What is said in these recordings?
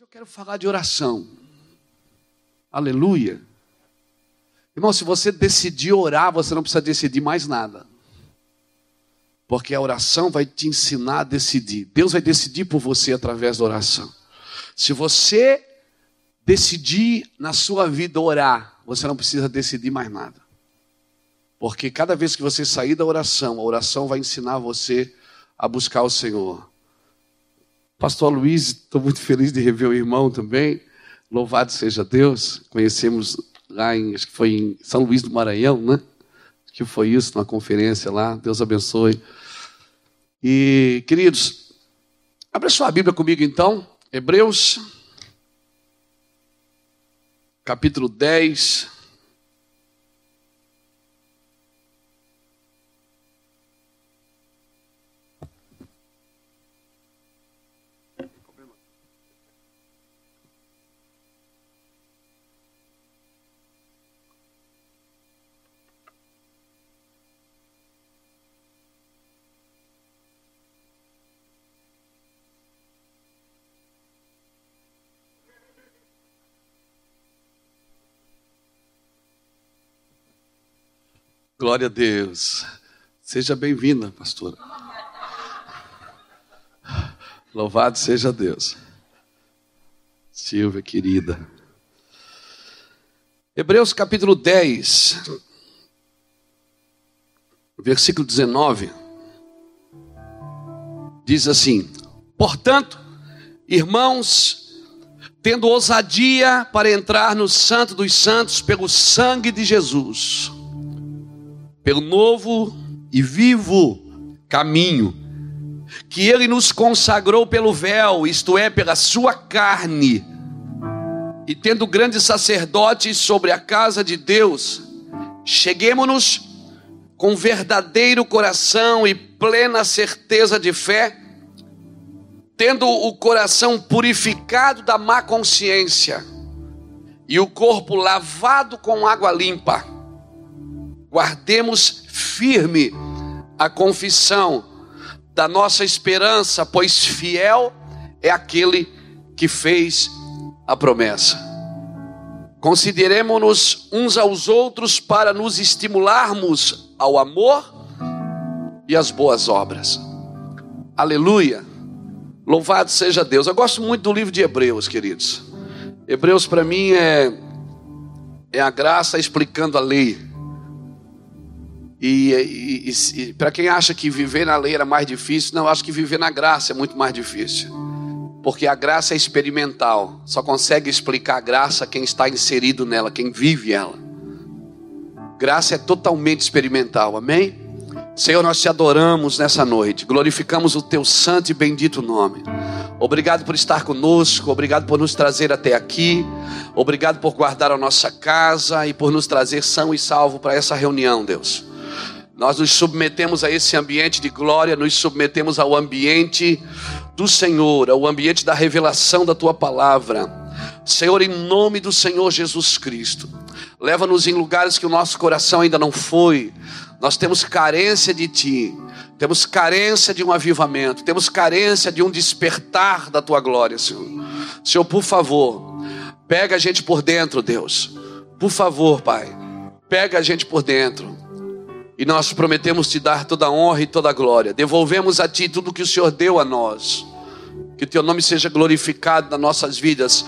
Hoje eu quero falar de oração. Aleluia. Irmão, se você decidir orar, você não precisa decidir mais nada. Porque a oração vai te ensinar a decidir. Deus vai decidir por você através da oração. Se você decidir na sua vida orar, você não precisa decidir mais nada. Porque cada vez que você sair da oração, a oração vai ensinar você a buscar o Senhor. Pastor Luiz, estou muito feliz de rever o irmão também. Louvado seja Deus. Conhecemos lá em, acho que foi em São Luís do Maranhão, né? Acho que foi isso, numa conferência lá. Deus abençoe. E, queridos, abra sua Bíblia comigo então. Hebreus, capítulo 10. Glória a Deus. Seja bem-vinda, pastora. Louvado seja Deus. Silvia, querida. Hebreus capítulo 10, versículo 19, diz assim: Portanto, irmãos, tendo ousadia para entrar no Santo dos Santos pelo sangue de Jesus, pelo novo e vivo caminho que ele nos consagrou pelo véu, isto é, pela sua carne, e tendo grandes sacerdotes sobre a casa de Deus, cheguemos-nos com verdadeiro coração e plena certeza de fé, tendo o coração purificado da má consciência e o corpo lavado com água limpa guardemos firme a confissão da nossa esperança, pois fiel é aquele que fez a promessa. Consideremos-nos uns aos outros para nos estimularmos ao amor e às boas obras. Aleluia. Louvado seja Deus. Eu gosto muito do livro de Hebreus, queridos. Hebreus para mim é é a graça explicando a lei. E, e, e para quem acha que viver na lei era mais difícil, não, acho que viver na graça é muito mais difícil. Porque a graça é experimental. Só consegue explicar a graça quem está inserido nela, quem vive ela. Graça é totalmente experimental, amém? Senhor, nós te adoramos nessa noite, glorificamos o teu santo e bendito nome. Obrigado por estar conosco, obrigado por nos trazer até aqui, obrigado por guardar a nossa casa e por nos trazer são e salvo para essa reunião, Deus. Nós nos submetemos a esse ambiente de glória, nos submetemos ao ambiente do Senhor, ao ambiente da revelação da tua palavra. Senhor, em nome do Senhor Jesus Cristo, leva-nos em lugares que o nosso coração ainda não foi. Nós temos carência de ti, temos carência de um avivamento, temos carência de um despertar da tua glória, Senhor. Senhor, por favor, pega a gente por dentro, Deus. Por favor, Pai, pega a gente por dentro. E nós prometemos te dar toda a honra e toda a glória. Devolvemos a ti tudo que o Senhor deu a nós. Que teu nome seja glorificado nas nossas vidas.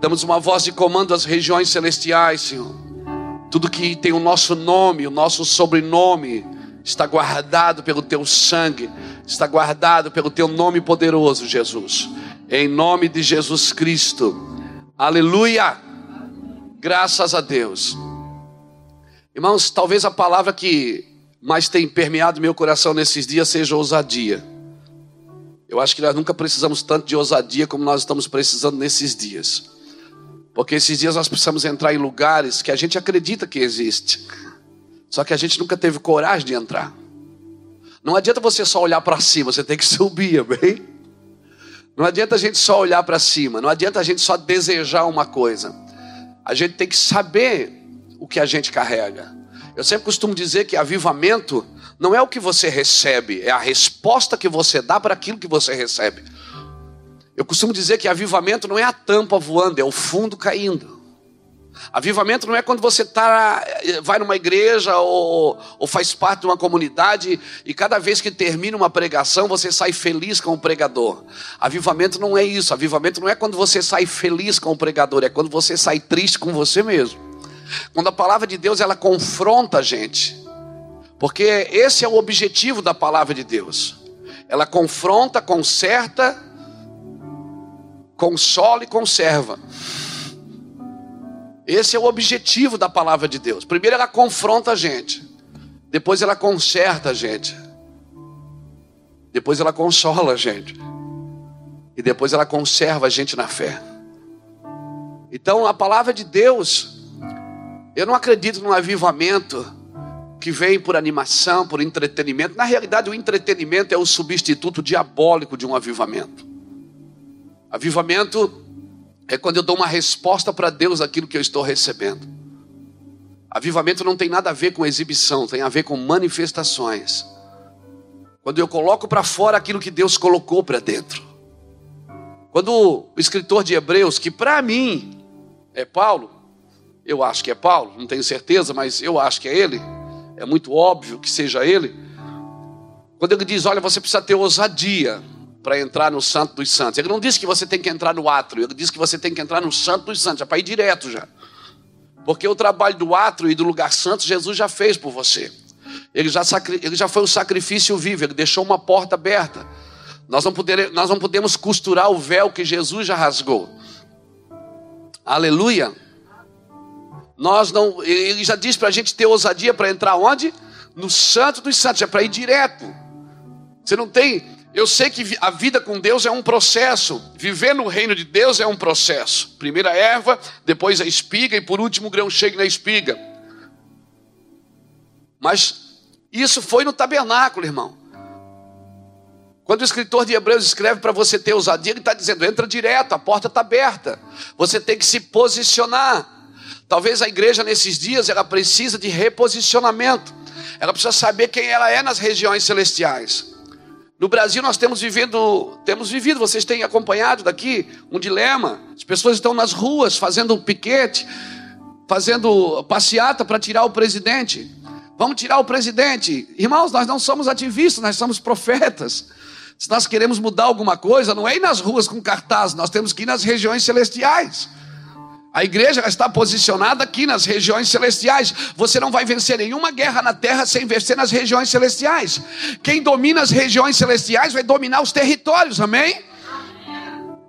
Damos uma voz de comando às regiões celestiais, Senhor. Tudo que tem o nosso nome, o nosso sobrenome, está guardado pelo teu sangue, está guardado pelo teu nome poderoso, Jesus. Em nome de Jesus Cristo. Aleluia. Graças a Deus. Irmãos, talvez a palavra que mas tem permeado meu coração nesses dias seja ousadia. Eu acho que nós nunca precisamos tanto de ousadia como nós estamos precisando nesses dias. Porque esses dias nós precisamos entrar em lugares que a gente acredita que existe. Só que a gente nunca teve coragem de entrar. Não adianta você só olhar para cima, você tem que subir, bem? Não adianta a gente só olhar para cima, não adianta a gente só desejar uma coisa. A gente tem que saber o que a gente carrega. Eu sempre costumo dizer que avivamento não é o que você recebe, é a resposta que você dá para aquilo que você recebe. Eu costumo dizer que avivamento não é a tampa voando, é o fundo caindo. Avivamento não é quando você tá, vai numa igreja ou, ou, faz parte de uma comunidade e cada vez que termina uma pregação você sai feliz com o pregador. Avivamento não é isso. Avivamento não é quando você sai feliz com o pregador, é quando você sai triste com você mesmo. Quando a palavra de Deus ela confronta a gente, porque esse é o objetivo da palavra de Deus. Ela confronta, conserta, consola e conserva. Esse é o objetivo da palavra de Deus. Primeiro ela confronta a gente, depois ela conserta a gente, depois ela consola a gente, e depois ela conserva a gente na fé. Então a palavra de Deus, eu não acredito num avivamento que vem por animação, por entretenimento. Na realidade, o entretenimento é o substituto diabólico de um avivamento. Avivamento é quando eu dou uma resposta para Deus aquilo que eu estou recebendo. Avivamento não tem nada a ver com exibição, tem a ver com manifestações. Quando eu coloco para fora aquilo que Deus colocou para dentro. Quando o escritor de Hebreus, que para mim é Paulo, eu acho que é Paulo, não tenho certeza, mas eu acho que é ele, é muito óbvio que seja ele. Quando ele diz: Olha, você precisa ter ousadia para entrar no Santo dos Santos. Ele não disse que você tem que entrar no átrio, ele disse que você tem que entrar no Santo dos Santos, já para ir direto já. Porque o trabalho do átrio e do lugar santo Jesus já fez por você. Ele já, ele já foi o sacrifício vivo, ele deixou uma porta aberta. Nós não, poder, nós não podemos costurar o véu que Jesus já rasgou. Aleluia. Nós não, ele já disse para a gente ter ousadia para entrar onde? No Santo dos Santos, é para ir direto. Você não tem eu sei que a vida com Deus é um processo. Viver no reino de Deus é um processo. Primeiro a erva, depois a espiga e por último o grão chega na espiga. Mas isso foi no tabernáculo, irmão. Quando o escritor de Hebreus escreve para você ter ousadia, ele está dizendo: entra direto, a porta está aberta. Você tem que se posicionar. Talvez a igreja nesses dias ela precisa de reposicionamento. Ela precisa saber quem ela é nas regiões celestiais. No Brasil nós temos vivido, temos vivido, vocês têm acompanhado daqui um dilema. As pessoas estão nas ruas fazendo piquete, fazendo passeata para tirar o presidente. Vamos tirar o presidente. Irmãos, nós não somos ativistas, nós somos profetas. Se nós queremos mudar alguma coisa, não é ir nas ruas com cartaz, nós temos que ir nas regiões celestiais. A igreja está posicionada aqui nas regiões celestiais. Você não vai vencer nenhuma guerra na terra sem vencer nas regiões celestiais. Quem domina as regiões celestiais vai dominar os territórios, amém?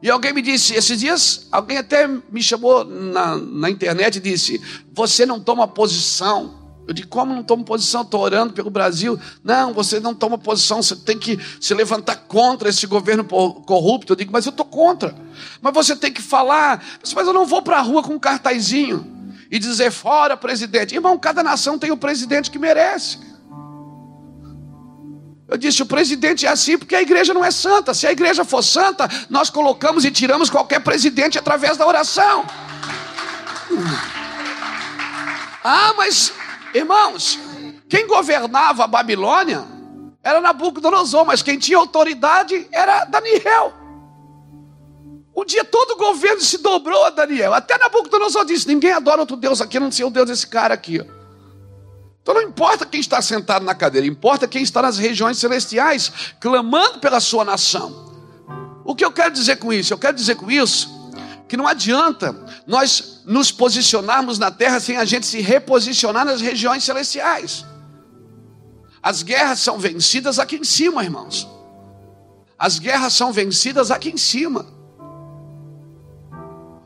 E alguém me disse, esses dias, alguém até me chamou na, na internet e disse: Você não toma posição. Eu digo, como não tomo posição? Estou orando pelo Brasil. Não, você não toma posição, você tem que se levantar contra esse governo corrupto. Eu digo, mas eu estou contra. Mas você tem que falar. Mas eu não vou para a rua com um cartazinho e dizer fora presidente. Irmão, cada nação tem o presidente que merece. Eu disse, o presidente é assim porque a igreja não é santa. Se a igreja for santa, nós colocamos e tiramos qualquer presidente através da oração. Ah, mas Irmãos, quem governava a Babilônia era Nabucodonosor, mas quem tinha autoridade era Daniel. Um dia todo o governo se dobrou a Daniel. Até Nabucodonosor disse: Ninguém adora outro Deus aqui, não sei o Deus desse cara aqui. Então não importa quem está sentado na cadeira, importa quem está nas regiões celestiais, clamando pela sua nação. O que eu quero dizer com isso? Eu quero dizer com isso que não adianta nós nos posicionarmos na terra sem a gente se reposicionar nas regiões celestiais. As guerras são vencidas aqui em cima, irmãos. As guerras são vencidas aqui em cima.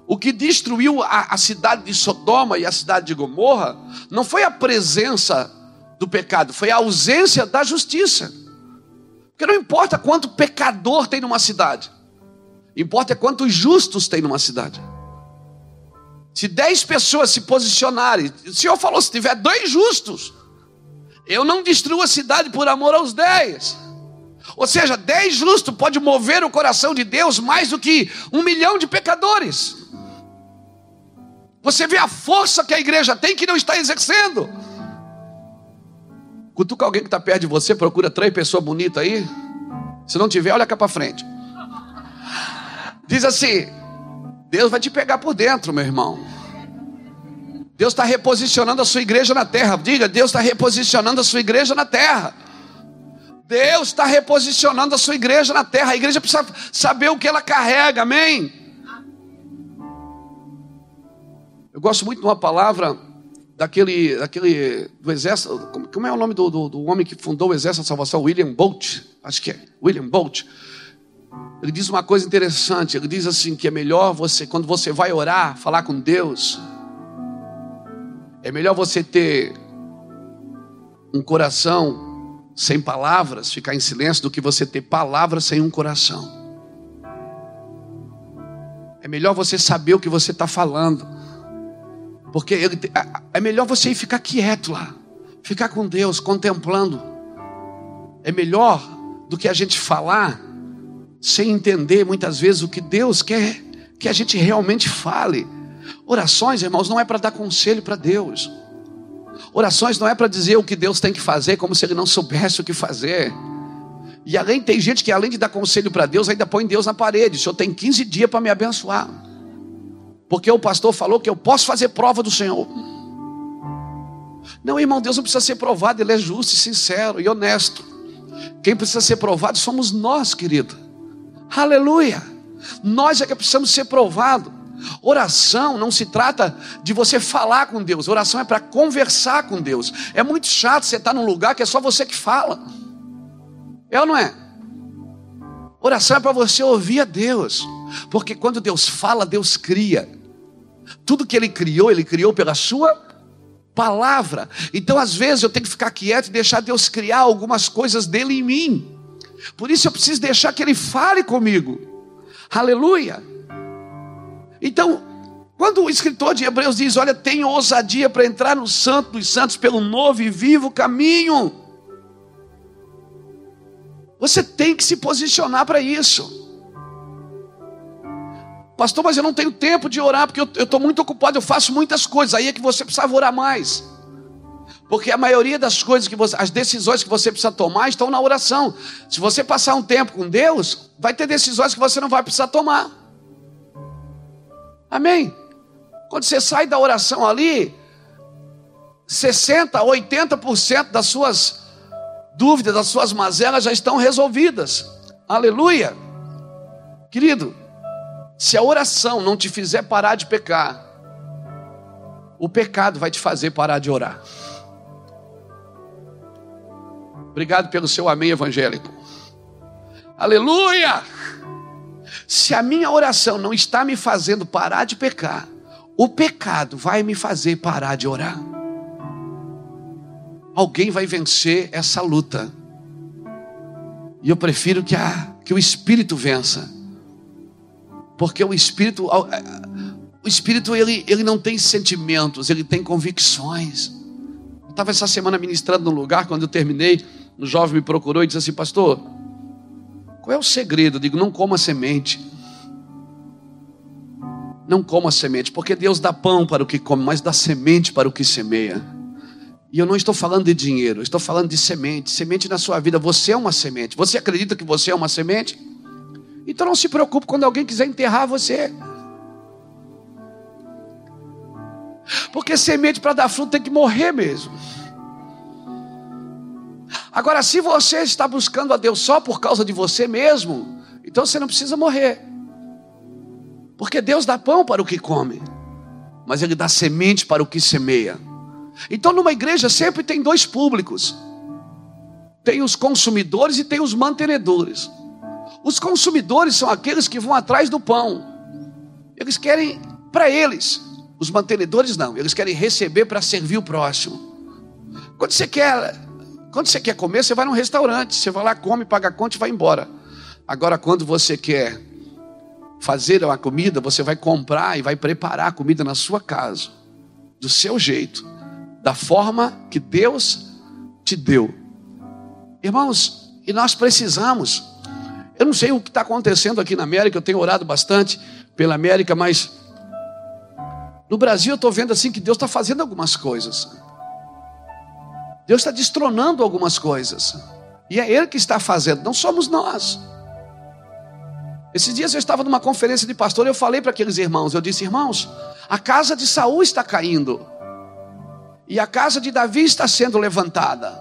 O que destruiu a, a cidade de Sodoma e a cidade de Gomorra não foi a presença do pecado, foi a ausência da justiça. Porque não importa quanto pecador tem numa cidade, Importa é quantos justos tem numa cidade. Se dez pessoas se posicionarem, o Senhor falou: se tiver dois justos, eu não destruo a cidade por amor aos dez. Ou seja, dez justos pode mover o coração de Deus mais do que um milhão de pecadores. Você vê a força que a igreja tem que não está exercendo. Cutuca alguém que está perto de você, procura três pessoas bonitas aí. Se não tiver, olha cá para frente. Diz assim: Deus vai te pegar por dentro, meu irmão. Deus está reposicionando a sua igreja na terra. Diga, Deus está reposicionando a sua igreja na terra. Deus está reposicionando a sua igreja na terra. A igreja precisa saber o que ela carrega, amém? Eu gosto muito de uma palavra daquele, daquele do exército. Como é o nome do, do, do homem que fundou o exército da salvação? William Bolt, acho que é. William Bolt. Ele diz uma coisa interessante. Ele diz assim que é melhor você, quando você vai orar, falar com Deus, é melhor você ter um coração sem palavras, ficar em silêncio, do que você ter palavras sem um coração. É melhor você saber o que você está falando, porque ele, é melhor você ir ficar quieto lá, ficar com Deus, contemplando. É melhor do que a gente falar sem entender muitas vezes o que Deus quer que a gente realmente fale. Orações, irmãos, não é para dar conselho para Deus. Orações não é para dizer o que Deus tem que fazer, como se ele não soubesse o que fazer. E além, tem gente que além de dar conselho para Deus, ainda põe Deus na parede. O senhor tem 15 dias para me abençoar. Porque o pastor falou que eu posso fazer prova do Senhor. Não, irmão, Deus não precisa ser provado, Ele é justo sincero e honesto. Quem precisa ser provado somos nós, querido. Aleluia. Nós é que precisamos ser provados. Oração não se trata de você falar com Deus, oração é para conversar com Deus. É muito chato você estar num lugar que é só você que fala. É ou não é? Oração é para você ouvir a Deus, porque quando Deus fala, Deus cria. Tudo que Ele criou, Ele criou pela Sua palavra. Então, às vezes, eu tenho que ficar quieto e deixar Deus criar algumas coisas dele em mim. Por isso, eu preciso deixar que Ele fale comigo. Aleluia. Então, quando o escritor de Hebreus diz: Olha, tenho ousadia para entrar no Santo dos Santos pelo novo e vivo caminho. Você tem que se posicionar para isso. Pastor, mas eu não tenho tempo de orar porque eu estou muito ocupado, eu faço muitas coisas. Aí é que você precisava orar mais. Porque a maioria das coisas que você, as decisões que você precisa tomar estão na oração. Se você passar um tempo com Deus, vai ter decisões que você não vai precisar tomar. Amém? Quando você sai da oração ali, 60%, 80% das suas dúvidas, das suas mazelas já estão resolvidas. Aleluia. Querido, se a oração não te fizer parar de pecar, o pecado vai te fazer parar de orar. Obrigado pelo seu amém evangélico. Aleluia! Se a minha oração não está me fazendo parar de pecar, o pecado vai me fazer parar de orar. Alguém vai vencer essa luta. E eu prefiro que, a, que o Espírito vença. Porque o Espírito, o Espírito ele, ele não tem sentimentos, ele tem convicções. Eu estava essa semana ministrando num lugar, quando eu terminei, um jovem me procurou e disse assim, pastor, qual é o segredo? Eu digo, não coma semente. Não coma semente, porque Deus dá pão para o que come, mas dá semente para o que semeia. E eu não estou falando de dinheiro, estou falando de semente. Semente na sua vida. Você é uma semente. Você acredita que você é uma semente? Então não se preocupe quando alguém quiser enterrar você. Porque semente para dar fruto tem que morrer mesmo. Agora, se você está buscando a Deus só por causa de você mesmo, então você não precisa morrer. Porque Deus dá pão para o que come, mas Ele dá semente para o que semeia. Então, numa igreja sempre tem dois públicos: tem os consumidores e tem os mantenedores. Os consumidores são aqueles que vão atrás do pão, eles querem para eles. Os mantenedores não, eles querem receber para servir o próximo. Quando você quer quando você quer comer, você vai num restaurante, você vai lá, come, paga a conta e vai embora. Agora, quando você quer fazer uma comida, você vai comprar e vai preparar a comida na sua casa, do seu jeito, da forma que Deus te deu. Irmãos, e nós precisamos. Eu não sei o que está acontecendo aqui na América, eu tenho orado bastante pela América, mas no Brasil eu estou vendo assim que Deus está fazendo algumas coisas. Deus está destronando algumas coisas. E é Ele que está fazendo, não somos nós. Esses dias eu estava numa conferência de pastor e eu falei para aqueles irmãos, eu disse, irmãos, a casa de Saul está caindo. E a casa de Davi está sendo levantada.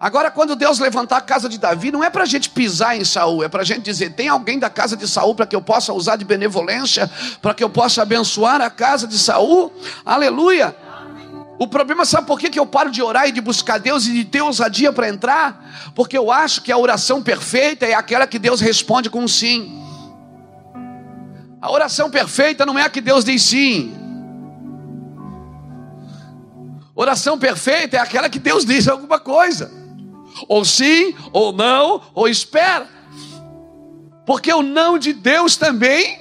Agora, quando Deus levantar a casa de Davi, não é para a gente pisar em Saul, é para a gente dizer: tem alguém da casa de Saul para que eu possa usar de benevolência, para que eu possa abençoar a casa de Saul? Aleluia! O problema, sabe por que, que eu paro de orar e de buscar Deus e de ter ousadia para entrar? Porque eu acho que a oração perfeita é aquela que Deus responde com sim. A oração perfeita não é a que Deus diz sim. Oração perfeita é aquela que Deus diz alguma coisa. Ou sim, ou não, ou espera. Porque o não de Deus também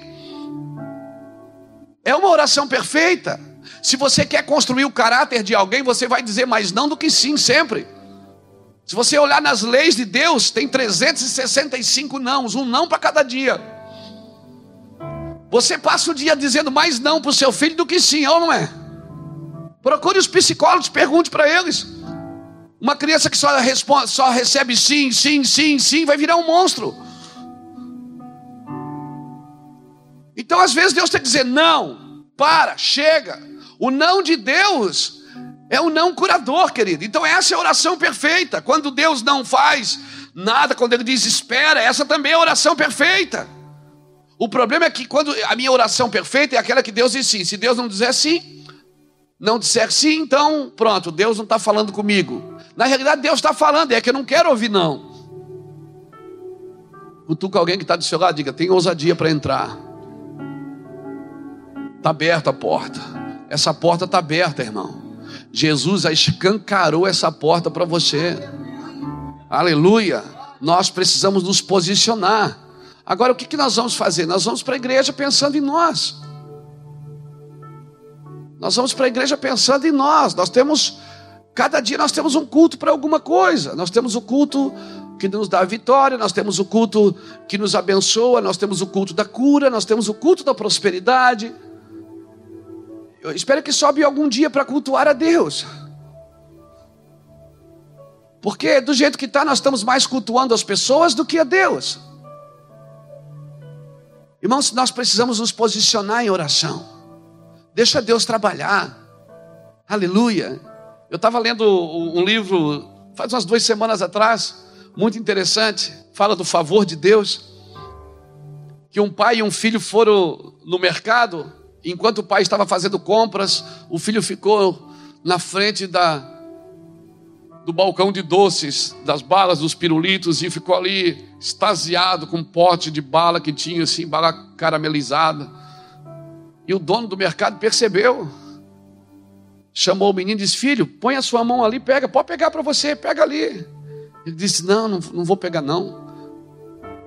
é uma oração perfeita. Se você quer construir o caráter de alguém, você vai dizer mais não do que sim sempre. Se você olhar nas leis de Deus, tem 365 nãos, um não para cada dia. Você passa o dia dizendo mais não para o seu filho do que sim, ou não é? Procure os psicólogos, pergunte para eles. Uma criança que só, responde, só recebe sim, sim, sim, sim, vai virar um monstro. Então, às vezes, Deus tem que dizer: não, para, chega. O não de Deus é o não curador, querido. Então essa é a oração perfeita. Quando Deus não faz nada, quando Ele diz espera, essa também é a oração perfeita. O problema é que quando a minha oração perfeita é aquela que Deus diz sim. Se Deus não disser sim, não disser sim, então pronto, Deus não está falando comigo. Na realidade, Deus está falando, é que eu não quero ouvir não. Cutuca alguém que está do seu lado, diga, tem ousadia para entrar. Está aberta a porta. Essa porta está aberta, irmão. Jesus escancarou essa porta para você. Aleluia. Nós precisamos nos posicionar. Agora, o que, que nós vamos fazer? Nós vamos para a igreja pensando em nós. Nós vamos para a igreja pensando em nós. Nós temos, cada dia nós temos um culto para alguma coisa. Nós temos o culto que nos dá a vitória, nós temos o culto que nos abençoa, nós temos o culto da cura, nós temos o culto da prosperidade. Eu espero que sobe algum dia para cultuar a Deus. Porque do jeito que está, nós estamos mais cultuando as pessoas do que a Deus. Irmãos, nós precisamos nos posicionar em oração. Deixa Deus trabalhar. Aleluia. Eu estava lendo um livro faz umas duas semanas atrás, muito interessante. Fala do favor de Deus. Que um pai e um filho foram no mercado Enquanto o pai estava fazendo compras, o filho ficou na frente da, do balcão de doces, das balas, dos pirulitos, e ficou ali extasiado com um pote de bala que tinha, assim, bala caramelizada. E o dono do mercado percebeu, chamou o menino e disse: Filho, põe a sua mão ali, pega, pode pegar para você, pega ali. Ele disse: Não, não, não vou pegar, não.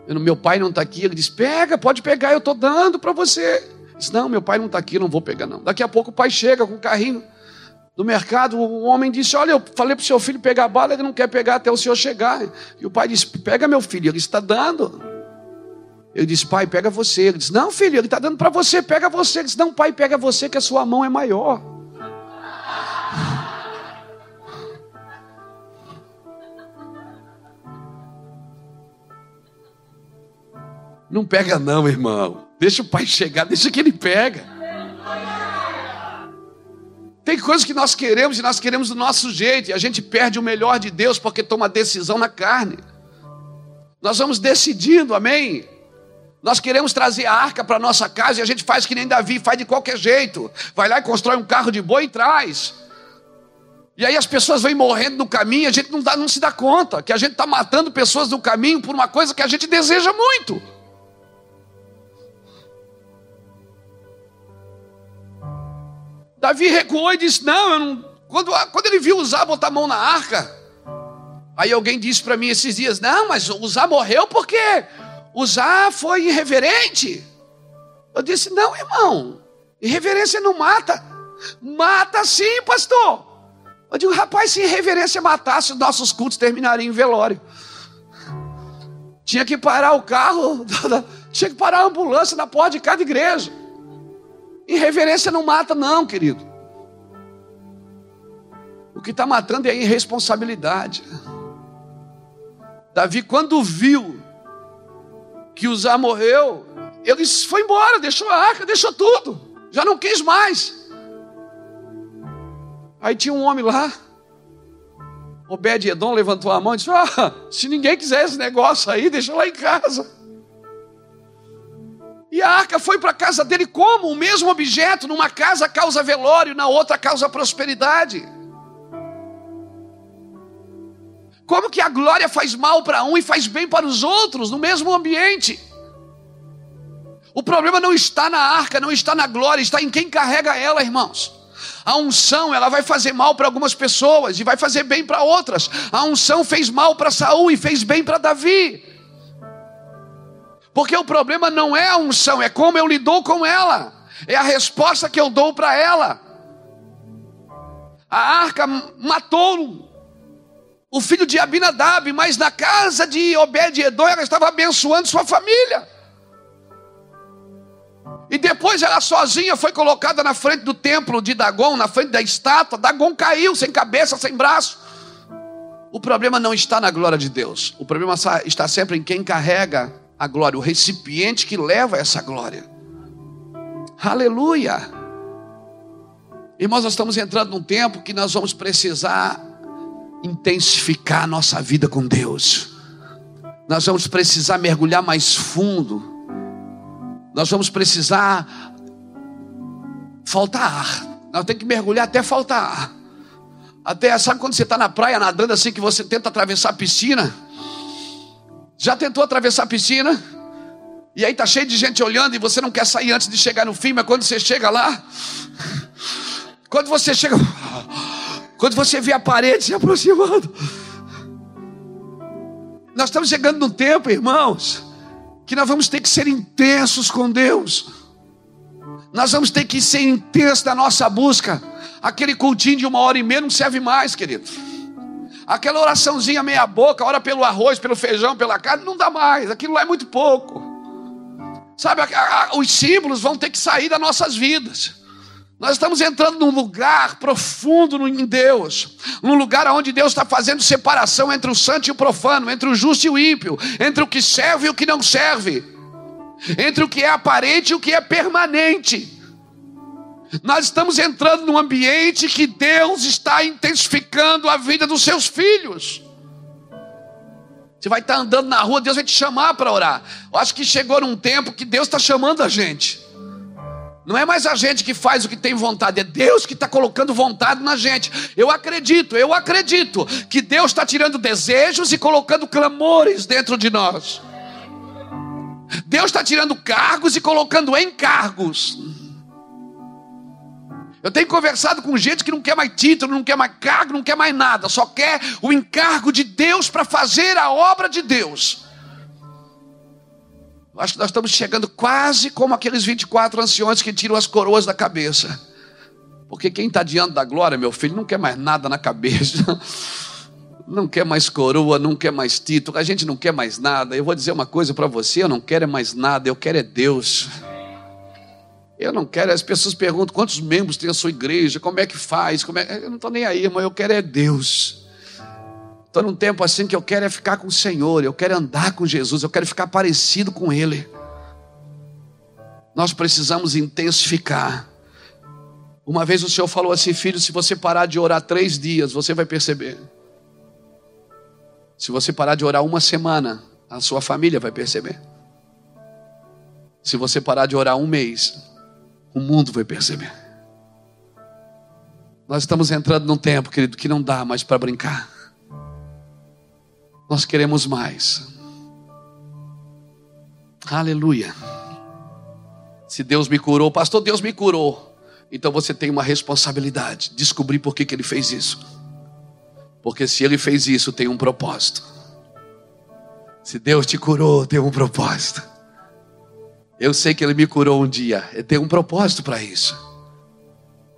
Eu, meu pai não está aqui. Ele disse: Pega, pode pegar, eu estou dando para você. Disse, não, meu pai não está aqui, não vou pegar não. Daqui a pouco o pai chega com o carrinho do mercado, o homem disse, olha, eu falei para o seu filho pegar bala, ele não quer pegar até o senhor chegar. E o pai disse, pega meu filho, ele está dando. Ele disse, pai, pega você. Ele disse, não, filho, ele está dando para você, pega você. Ele disse, não, pai, pega você, que a sua mão é maior. Não pega não, irmão. Deixa o pai chegar, deixa que ele pega. Tem coisas que nós queremos e nós queremos do nosso jeito, e a gente perde o melhor de Deus porque toma decisão na carne. Nós vamos decidindo, amém? Nós queremos trazer a arca para nossa casa e a gente faz que nem Davi, faz de qualquer jeito. Vai lá e constrói um carro de boi e traz. E aí as pessoas vêm morrendo no caminho a gente não, dá, não se dá conta que a gente está matando pessoas no caminho por uma coisa que a gente deseja muito. Davi recuou e disse: Não, não... Quando, quando ele viu Uzá botar a mão na arca, aí alguém disse para mim esses dias: Não, mas Uzá morreu porque Uzá foi irreverente. Eu disse: Não, irmão, irreverência não mata. Mata sim, pastor. Eu digo: Rapaz, se irreverência matasse, os nossos cultos terminariam em velório. Tinha que parar o carro, tinha que parar a ambulância na porta de cada igreja. Irreverência não mata, não, querido. O que está matando é a irresponsabilidade. Davi, quando viu que Uzá morreu, ele foi embora, deixou a arca, deixou tudo, já não quis mais. Aí tinha um homem lá, Obed Edom levantou a mão e disse: ah, se ninguém quiser esse negócio aí, deixa lá em casa. E a arca foi para a casa dele como? O mesmo objeto, numa casa causa velório, na outra causa prosperidade. Como que a glória faz mal para um e faz bem para os outros no mesmo ambiente? O problema não está na arca, não está na glória, está em quem carrega ela, irmãos. A unção, ela vai fazer mal para algumas pessoas e vai fazer bem para outras. A unção fez mal para Saul e fez bem para Davi. Porque o problema não é a unção, é como eu lido com ela. É a resposta que eu dou para ela. A arca matou o filho de Abinadab, mas na casa de Obed-edom ela estava abençoando sua família. E depois ela sozinha foi colocada na frente do templo de Dagon, na frente da estátua. Dagon caiu, sem cabeça, sem braço. O problema não está na glória de Deus. O problema está sempre em quem carrega a glória, o recipiente que leva essa glória. Aleluia. Irmãos, nós estamos entrando num tempo que nós vamos precisar intensificar a nossa vida com Deus. Nós vamos precisar mergulhar mais fundo. Nós vamos precisar faltar ar. Nós temos que mergulhar até faltar ar. Até, sabe quando você está na praia nadando assim que você tenta atravessar a piscina? Já tentou atravessar a piscina? E aí tá cheio de gente olhando e você não quer sair antes de chegar no fim, mas quando você chega lá, quando você chega, quando você vê a parede se aproximando. Nós estamos chegando num tempo, irmãos, que nós vamos ter que ser intensos com Deus. Nós vamos ter que ser intensos na nossa busca. Aquele cultinho de uma hora e meia não serve mais, querido. Aquela oraçãozinha meia boca, ora pelo arroz, pelo feijão, pela carne, não dá mais. Aquilo lá é muito pouco. Sabe, os símbolos vão ter que sair das nossas vidas. Nós estamos entrando num lugar profundo em Deus, num lugar onde Deus está fazendo separação entre o santo e o profano, entre o justo e o ímpio, entre o que serve e o que não serve, entre o que é aparente e o que é permanente. Nós estamos entrando num ambiente que Deus está intensificando a vida dos seus filhos. Você vai estar andando na rua, Deus vai te chamar para orar. Eu acho que chegou num tempo que Deus está chamando a gente. Não é mais a gente que faz o que tem vontade, é Deus que está colocando vontade na gente. Eu acredito, eu acredito que Deus está tirando desejos e colocando clamores dentro de nós. Deus está tirando cargos e colocando encargos. Eu tenho conversado com gente que não quer mais título, não quer mais cargo, não quer mais nada, só quer o encargo de Deus para fazer a obra de Deus. Acho que nós estamos chegando quase como aqueles 24 anciões que tiram as coroas da cabeça. Porque quem está diante da glória, meu filho, não quer mais nada na cabeça. Não quer mais coroa, não quer mais título, a gente não quer mais nada. Eu vou dizer uma coisa para você: eu não quero é mais nada, eu quero é Deus. Eu não quero, as pessoas perguntam quantos membros tem a sua igreja, como é que faz, como é... eu não estou nem aí, irmão, eu quero é Deus. Estou num tempo assim que eu quero é ficar com o Senhor, eu quero andar com Jesus, eu quero ficar parecido com Ele. Nós precisamos intensificar. Uma vez o Senhor falou assim, filho, se você parar de orar três dias, você vai perceber. Se você parar de orar uma semana, a sua família vai perceber. Se você parar de orar um mês, o mundo vai perceber. Nós estamos entrando num tempo, querido, que não dá mais para brincar. Nós queremos mais. Aleluia. Se Deus me curou, pastor, Deus me curou. Então você tem uma responsabilidade, descobrir por que, que ele fez isso. Porque se ele fez isso, tem um propósito. Se Deus te curou, tem um propósito. Eu sei que ele me curou um dia, ele tem um propósito para isso.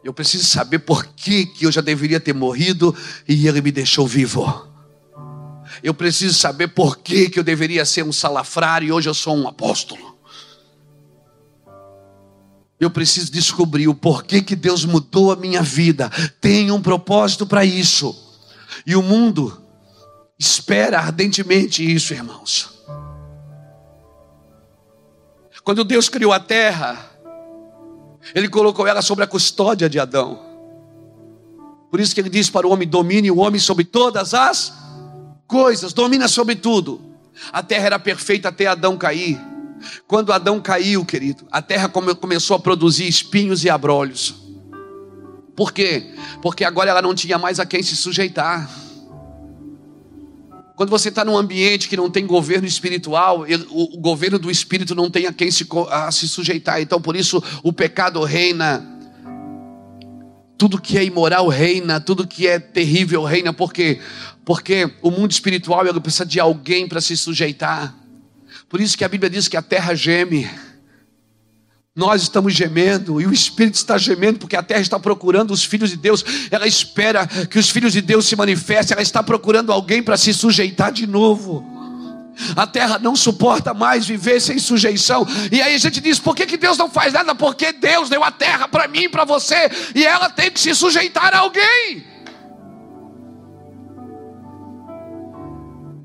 Eu preciso saber por que, que eu já deveria ter morrido e ele me deixou vivo. Eu preciso saber por que, que eu deveria ser um salafrário e hoje eu sou um apóstolo. Eu preciso descobrir o porquê que Deus mudou a minha vida. Tem um propósito para isso. E o mundo espera ardentemente isso, irmãos. Quando Deus criou a terra, Ele colocou ela sobre a custódia de Adão. Por isso que Ele diz para o homem: domine o homem sobre todas as coisas, domina sobre tudo. A terra era perfeita até Adão cair. Quando Adão caiu, querido, a terra começou a produzir espinhos e abrolhos. Por quê? Porque agora ela não tinha mais a quem se sujeitar. Quando você está num ambiente que não tem governo espiritual, o, governo do espírito não tem a quem se, a se sujeitar. Então, por isso, o pecado reina. Tudo que é imoral reina, tudo que é terrível reina, porque porque o mundo espiritual ele precisa de alguém para se sujeitar. Por isso que a Bíblia diz que a terra geme. Nós estamos gemendo e o Espírito está gemendo porque a terra está procurando os filhos de Deus. Ela espera que os filhos de Deus se manifestem. Ela está procurando alguém para se sujeitar de novo. A terra não suporta mais viver sem sujeição. E aí a gente diz: por que, que Deus não faz nada? Porque Deus deu a terra para mim e para você. E ela tem que se sujeitar a alguém.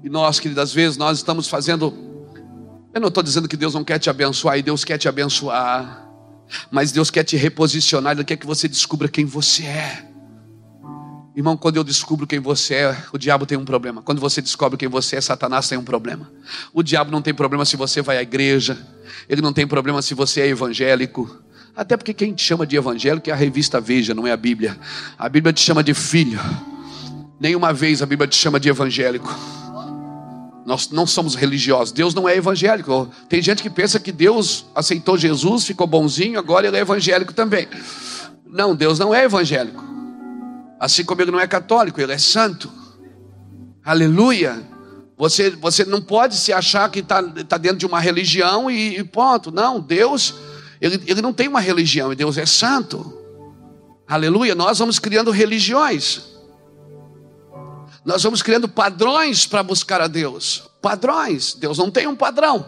E nós, queridas, às vezes nós estamos fazendo eu não estou dizendo que Deus não quer te abençoar e Deus quer te abençoar, mas Deus quer te reposicionar, Ele quer que você descubra quem você é. Irmão, quando eu descubro quem você é, o diabo tem um problema. Quando você descobre quem você é, Satanás tem um problema. O diabo não tem problema se você vai à igreja, ele não tem problema se você é evangélico. Até porque quem te chama de evangélico é a revista Veja, não é a Bíblia. A Bíblia te chama de filho. Nenhuma vez a Bíblia te chama de evangélico. Nós não somos religiosos. Deus não é evangélico. Tem gente que pensa que Deus aceitou Jesus, ficou bonzinho, agora ele é evangélico também. Não, Deus não é evangélico. Assim como ele não é católico, ele é santo. Aleluia. Você, você não pode se achar que está tá dentro de uma religião e, e ponto. Não, Deus, ele, ele não tem uma religião, Deus é santo. Aleluia. Nós vamos criando religiões. Nós vamos criando padrões para buscar a Deus. Padrões. Deus não tem um padrão.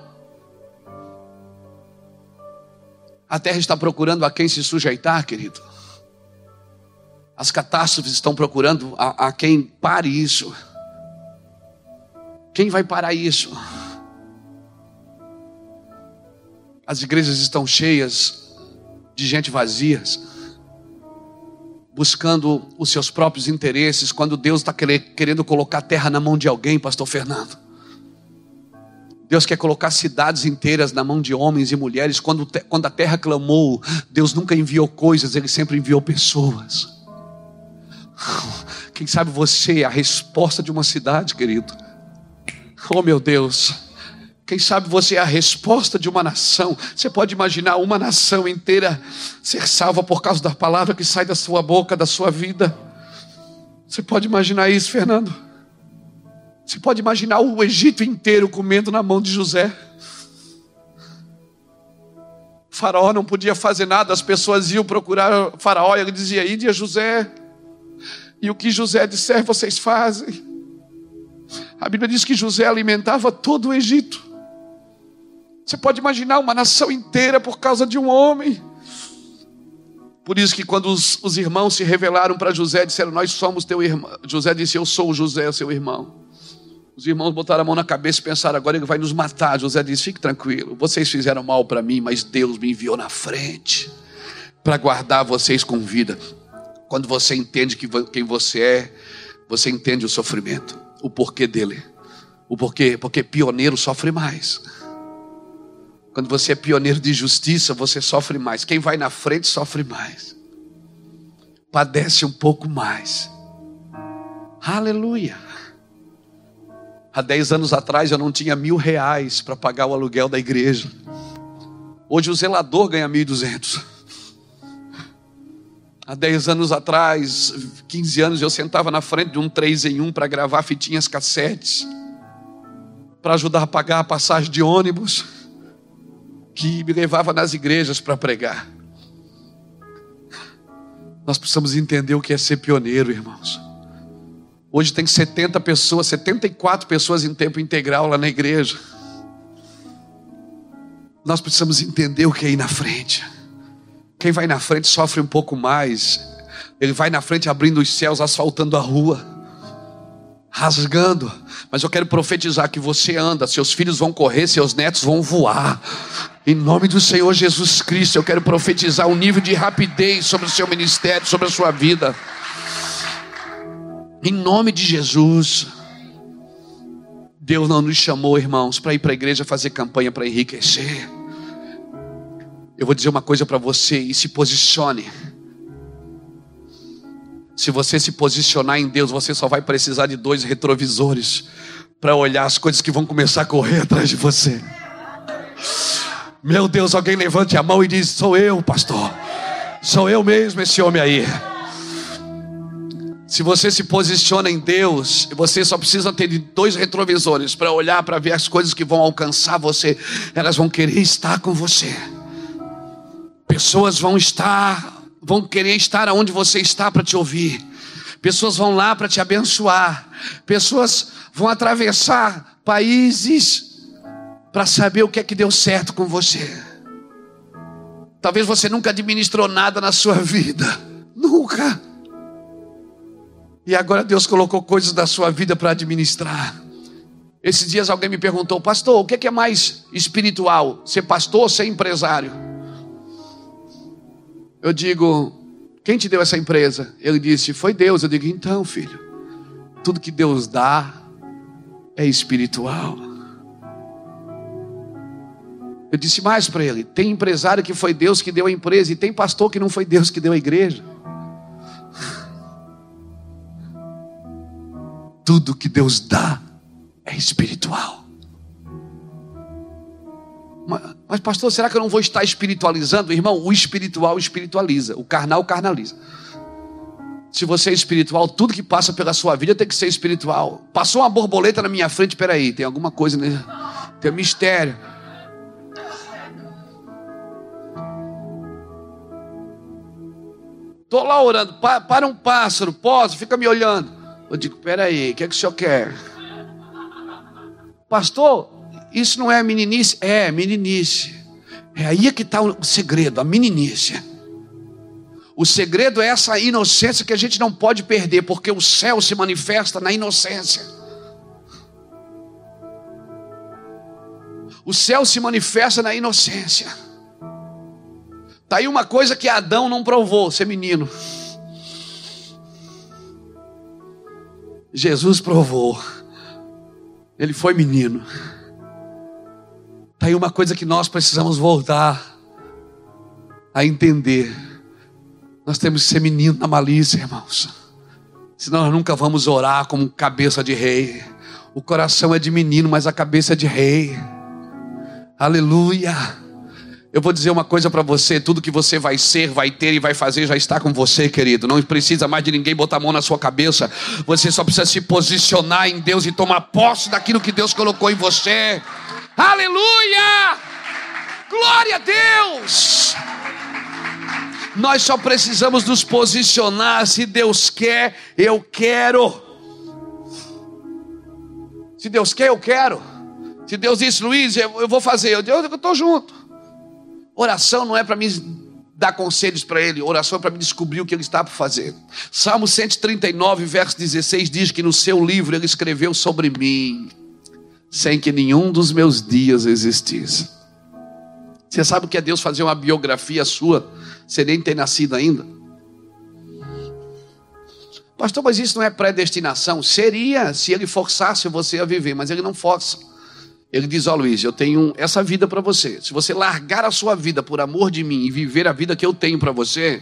A terra está procurando a quem se sujeitar, querido. As catástrofes estão procurando a, a quem pare isso. Quem vai parar isso? As igrejas estão cheias de gente vazias buscando os seus próprios interesses, quando Deus está querendo colocar a terra na mão de alguém, Pastor Fernando. Deus quer colocar cidades inteiras na mão de homens e mulheres. Quando, quando a terra clamou, Deus nunca enviou coisas, Ele sempre enviou pessoas. Quem sabe você é a resposta de uma cidade, querido. Oh meu Deus. Quem sabe você é a resposta de uma nação. Você pode imaginar uma nação inteira ser salva por causa da palavra que sai da sua boca, da sua vida. Você pode imaginar isso, Fernando? Você pode imaginar o Egito inteiro comendo na mão de José. O faraó não podia fazer nada, as pessoas iam procurar o faraó e ele dizia: Ide a José. E o que José disser, vocês fazem. A Bíblia diz que José alimentava todo o Egito. Você pode imaginar uma nação inteira por causa de um homem. Por isso que quando os, os irmãos se revelaram para José, disseram: Nós somos teu irmão. José disse: Eu sou José, seu irmão. Os irmãos botaram a mão na cabeça e pensaram: Agora ele vai nos matar. José disse: Fique tranquilo, vocês fizeram mal para mim, mas Deus me enviou na frente para guardar vocês com vida. Quando você entende que, quem você é, você entende o sofrimento, o porquê dele. O porquê? Porque pioneiro sofre mais. Quando você é pioneiro de justiça, você sofre mais. Quem vai na frente sofre mais. Padece um pouco mais. Aleluia. Há dez anos atrás eu não tinha mil reais para pagar o aluguel da igreja. Hoje o zelador ganha mil e duzentos. Há dez anos atrás, 15 anos, eu sentava na frente de um 3 em 1 para gravar fitinhas cassetes, para ajudar a pagar a passagem de ônibus que me levava nas igrejas para pregar. Nós precisamos entender o que é ser pioneiro, irmãos. Hoje tem 70 pessoas, 74 pessoas em tempo integral lá na igreja. Nós precisamos entender o que é ir na frente. Quem vai na frente sofre um pouco mais. Ele vai na frente abrindo os céus, asfaltando a rua, rasgando. Mas eu quero profetizar que você anda, seus filhos vão correr, seus netos vão voar Em nome do Senhor Jesus Cristo, eu quero profetizar um nível de rapidez sobre o seu ministério, sobre a sua vida. Em nome de Jesus. Deus não nos chamou, irmãos, para ir para a igreja fazer campanha para enriquecer. Eu vou dizer uma coisa para você e se posicione. Se você se posicionar em Deus, você só vai precisar de dois retrovisores para olhar as coisas que vão começar a correr atrás de você. Meu Deus, alguém levante a mão e diz: Sou eu, pastor. Sou eu mesmo esse homem aí. Se você se posiciona em Deus, você só precisa ter dois retrovisores para olhar para ver as coisas que vão alcançar você. Elas vão querer estar com você. Pessoas vão estar vão querer estar onde você está para te ouvir. Pessoas vão lá para te abençoar. Pessoas vão atravessar países para saber o que é que deu certo com você. Talvez você nunca administrou nada na sua vida. Nunca. E agora Deus colocou coisas da sua vida para administrar. Esses dias alguém me perguntou, pastor, o que é mais espiritual? Ser pastor ou ser empresário? Eu digo, quem te deu essa empresa? Ele disse, foi Deus. Eu digo, então, filho, tudo que Deus dá é espiritual. Eu disse mais para ele: tem empresário que foi Deus que deu a empresa, e tem pastor que não foi Deus que deu a igreja. Tudo que Deus dá é espiritual. Mas, pastor, será que eu não vou estar espiritualizando? Irmão, o espiritual espiritualiza, o carnal carnaliza. Se você é espiritual, tudo que passa pela sua vida tem que ser espiritual. Passou uma borboleta na minha frente, peraí, tem alguma coisa, né? Tem um mistério. Estou lá orando, para um pássaro, posso, fica me olhando. Eu digo, peraí, o que é que o senhor quer? Pastor, isso não é meninice? É, meninice. É aí é que está o segredo, a meninice. O segredo é essa inocência que a gente não pode perder, porque o céu se manifesta na inocência. O céu se manifesta na inocência. Está aí uma coisa que Adão não provou, ser menino. Jesus provou. Ele foi menino. Está aí uma coisa que nós precisamos voltar a entender. Nós temos que ser menino na malícia, irmãos. Senão nós nunca vamos orar como cabeça de rei. O coração é de menino, mas a cabeça é de rei. Aleluia. Eu vou dizer uma coisa para você: tudo que você vai ser, vai ter e vai fazer já está com você, querido. Não precisa mais de ninguém botar a mão na sua cabeça. Você só precisa se posicionar em Deus e tomar posse daquilo que Deus colocou em você. Aleluia! Glória a Deus! Nós só precisamos nos posicionar. Se Deus quer, eu quero. Se Deus quer, eu quero. Se Deus disse, Luiz, eu vou fazer, eu estou junto. Oração não é para me dar conselhos para ele, oração é para me descobrir o que ele está por fazer. Salmo 139, verso 16 diz que no seu livro ele escreveu sobre mim sem que nenhum dos meus dias existisse. Você sabe o que é Deus fazer uma biografia sua, sem nem ter nascido ainda? Pastor, mas isso não é predestinação? Seria se ele forçasse você a viver, mas ele não força. Ele diz: Ó oh, Luiz, eu tenho essa vida para você. Se você largar a sua vida por amor de mim e viver a vida que eu tenho para você,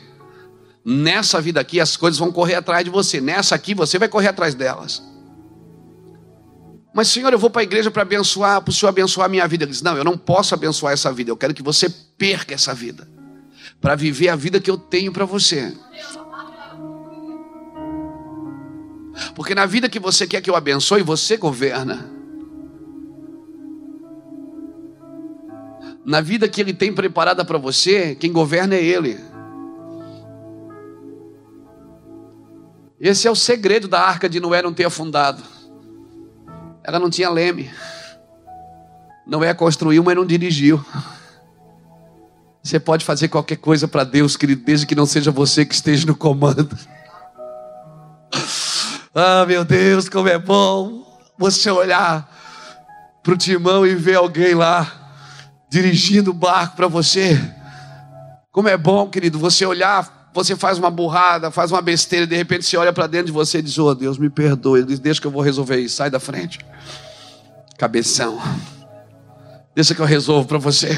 nessa vida aqui as coisas vão correr atrás de você. Nessa aqui você vai correr atrás delas. Mas, Senhor, eu vou para a igreja para abençoar, para o Senhor abençoar a minha vida. Ele diz: Não, eu não posso abençoar essa vida. Eu quero que você perca essa vida. Para viver a vida que eu tenho para você. Porque na vida que você quer que eu abençoe, você governa. Na vida que Ele tem preparada para você, quem governa é Ele. Esse é o segredo da arca de Noé não ter afundado. Ela não tinha leme. Noé construiu, mas não dirigiu. Você pode fazer qualquer coisa para Deus, querido, desde que não seja você que esteja no comando. Ah, meu Deus, como é bom você olhar para o timão e ver alguém lá dirigindo o barco para você. Como é bom, querido, você olhar, você faz uma burrada, faz uma besteira, e de repente você olha para dentro de você e diz: Oh Deus, me perdoe. Ele diz: Deixa que eu vou resolver isso, sai da frente. Cabeção, deixa que eu resolvo para você.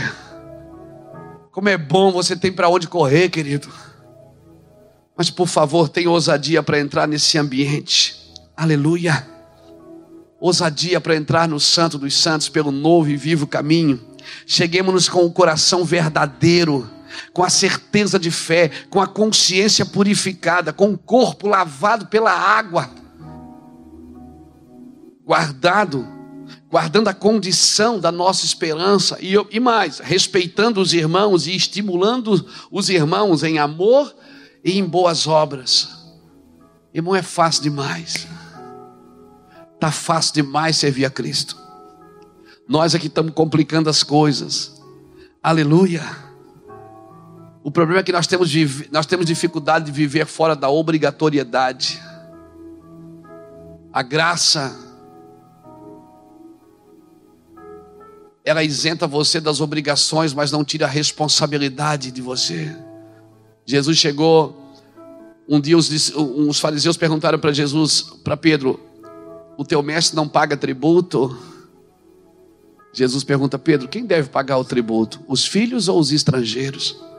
Como é bom você tem para onde correr, querido. Mas por favor, tenha ousadia para entrar nesse ambiente. Aleluia. Ousadia para entrar no Santo dos Santos pelo novo e vivo caminho. Cheguemos-nos com o coração verdadeiro, com a certeza de fé, com a consciência purificada, com o corpo lavado pela água, guardado, guardando a condição da nossa esperança e, e mais, respeitando os irmãos e estimulando os irmãos em amor e em boas obras. Irmão, é fácil demais. Está fácil demais servir a Cristo. Nós aqui estamos complicando as coisas. Aleluia. O problema é que nós temos, nós temos dificuldade de viver fora da obrigatoriedade. A graça, ela isenta você das obrigações, mas não tira a responsabilidade de você. Jesus chegou, um dia os, os fariseus perguntaram para Jesus, para Pedro: O teu mestre não paga tributo? Jesus pergunta: Pedro, quem deve pagar o tributo? Os filhos ou os estrangeiros?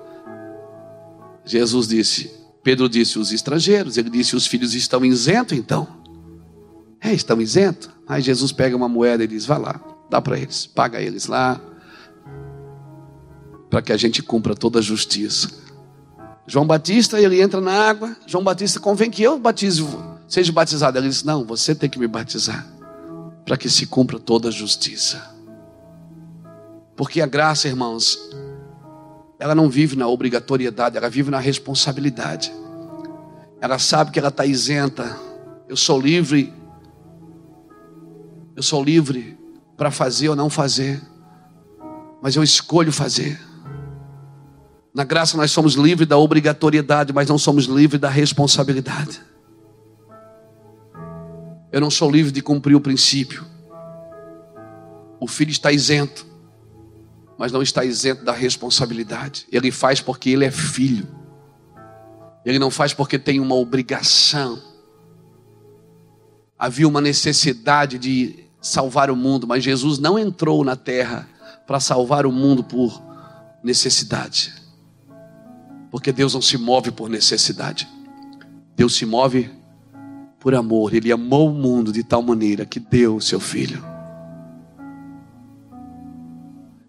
Jesus disse: Pedro disse: Os estrangeiros. Ele disse: Os filhos estão isentos então. É, estão isentos. Aí Jesus pega uma moeda e diz: Vá lá, dá para eles, paga eles lá, para que a gente cumpra toda a justiça. João Batista, ele entra na água. João Batista convém que eu batize, seja batizado. Ele diz: Não, você tem que me batizar, para que se cumpra toda a justiça. Porque a graça, irmãos, ela não vive na obrigatoriedade, ela vive na responsabilidade. Ela sabe que ela está isenta. Eu sou livre. Eu sou livre para fazer ou não fazer. Mas eu escolho fazer. Na graça nós somos livres da obrigatoriedade, mas não somos livres da responsabilidade. Eu não sou livre de cumprir o princípio. O filho está isento, mas não está isento da responsabilidade. Ele faz porque ele é filho. Ele não faz porque tem uma obrigação. Havia uma necessidade de salvar o mundo, mas Jesus não entrou na terra para salvar o mundo por necessidade. Porque Deus não se move por necessidade. Deus se move por amor. Ele amou o mundo de tal maneira que deu o seu filho.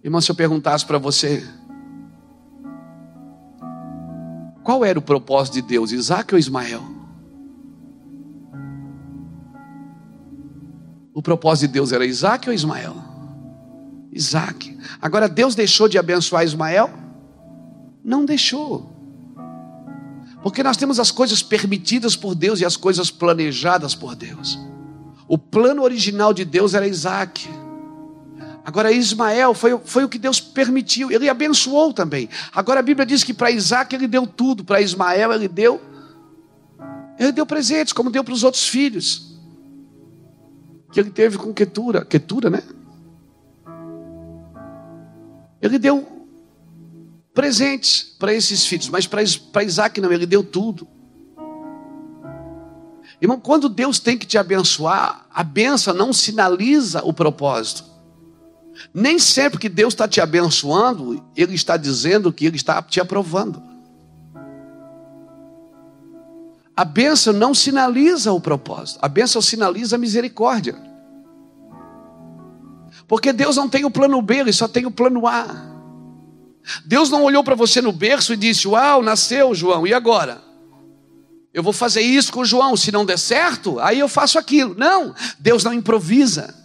Irmão, se eu perguntasse para você, qual era o propósito de Deus, Isaac ou Ismael? O propósito de Deus era Isaac ou Ismael? Isaac. Agora, Deus deixou de abençoar Ismael? Não deixou. Porque nós temos as coisas permitidas por Deus e as coisas planejadas por Deus. O plano original de Deus era Isaac. Agora, Ismael foi, foi o que Deus permitiu, ele abençoou também. Agora, a Bíblia diz que para Isaac ele deu tudo, para Ismael ele deu. Ele deu presentes, como deu para os outros filhos. Que ele teve com Quetura, Quetura, né? Ele deu presentes para esses filhos, mas para Isaac não, ele deu tudo. Irmão, quando Deus tem que te abençoar, a benção não sinaliza o propósito. Nem sempre que Deus está te abençoando, Ele está dizendo que Ele está te aprovando. A bênção não sinaliza o propósito, a bênção sinaliza a misericórdia. Porque Deus não tem o plano B, Ele só tem o plano A. Deus não olhou para você no berço e disse: Uau, nasceu João, e agora? Eu vou fazer isso com João, se não der certo, aí eu faço aquilo. Não, Deus não improvisa.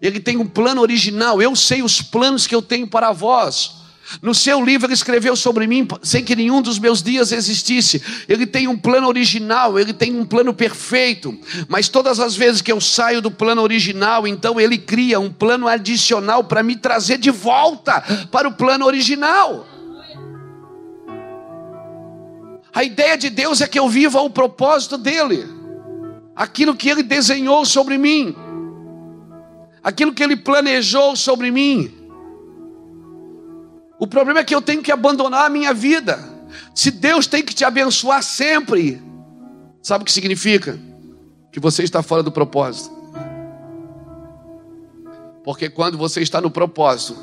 Ele tem um plano original. Eu sei os planos que eu tenho para vós. No seu livro ele escreveu sobre mim sem que nenhum dos meus dias existisse. Ele tem um plano original, ele tem um plano perfeito. Mas todas as vezes que eu saio do plano original, então ele cria um plano adicional para me trazer de volta para o plano original. A ideia de Deus é que eu viva o propósito dele, aquilo que ele desenhou sobre mim, aquilo que ele planejou sobre mim. O problema é que eu tenho que abandonar a minha vida. Se Deus tem que te abençoar sempre, sabe o que significa? Que você está fora do propósito. Porque quando você está no propósito,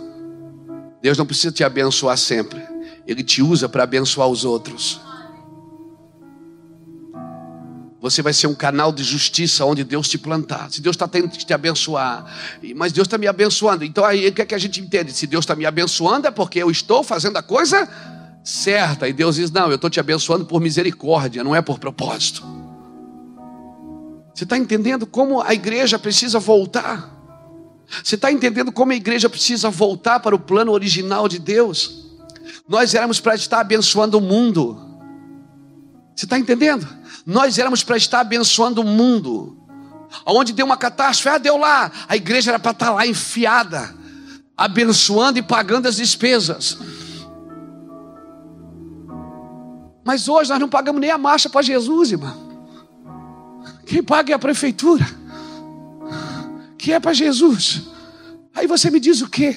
Deus não precisa te abençoar sempre, Ele te usa para abençoar os outros. Você vai ser um canal de justiça onde Deus te plantar. Se Deus está tendo que te abençoar, mas Deus está me abençoando. Então aí o que, é que a gente entende? Se Deus está me abençoando é porque eu estou fazendo a coisa certa. E Deus diz: Não, eu estou te abençoando por misericórdia, não é por propósito. Você está entendendo como a igreja precisa voltar? Você está entendendo como a igreja precisa voltar para o plano original de Deus? Nós éramos para estar abençoando o mundo. Você está entendendo? Nós éramos para estar abençoando o mundo. Onde deu uma catástrofe, ah, deu lá. A igreja era para estar lá enfiada, abençoando e pagando as despesas. Mas hoje nós não pagamos nem a marcha para Jesus, irmão. Quem paga é a prefeitura que é para Jesus. Aí você me diz o quê?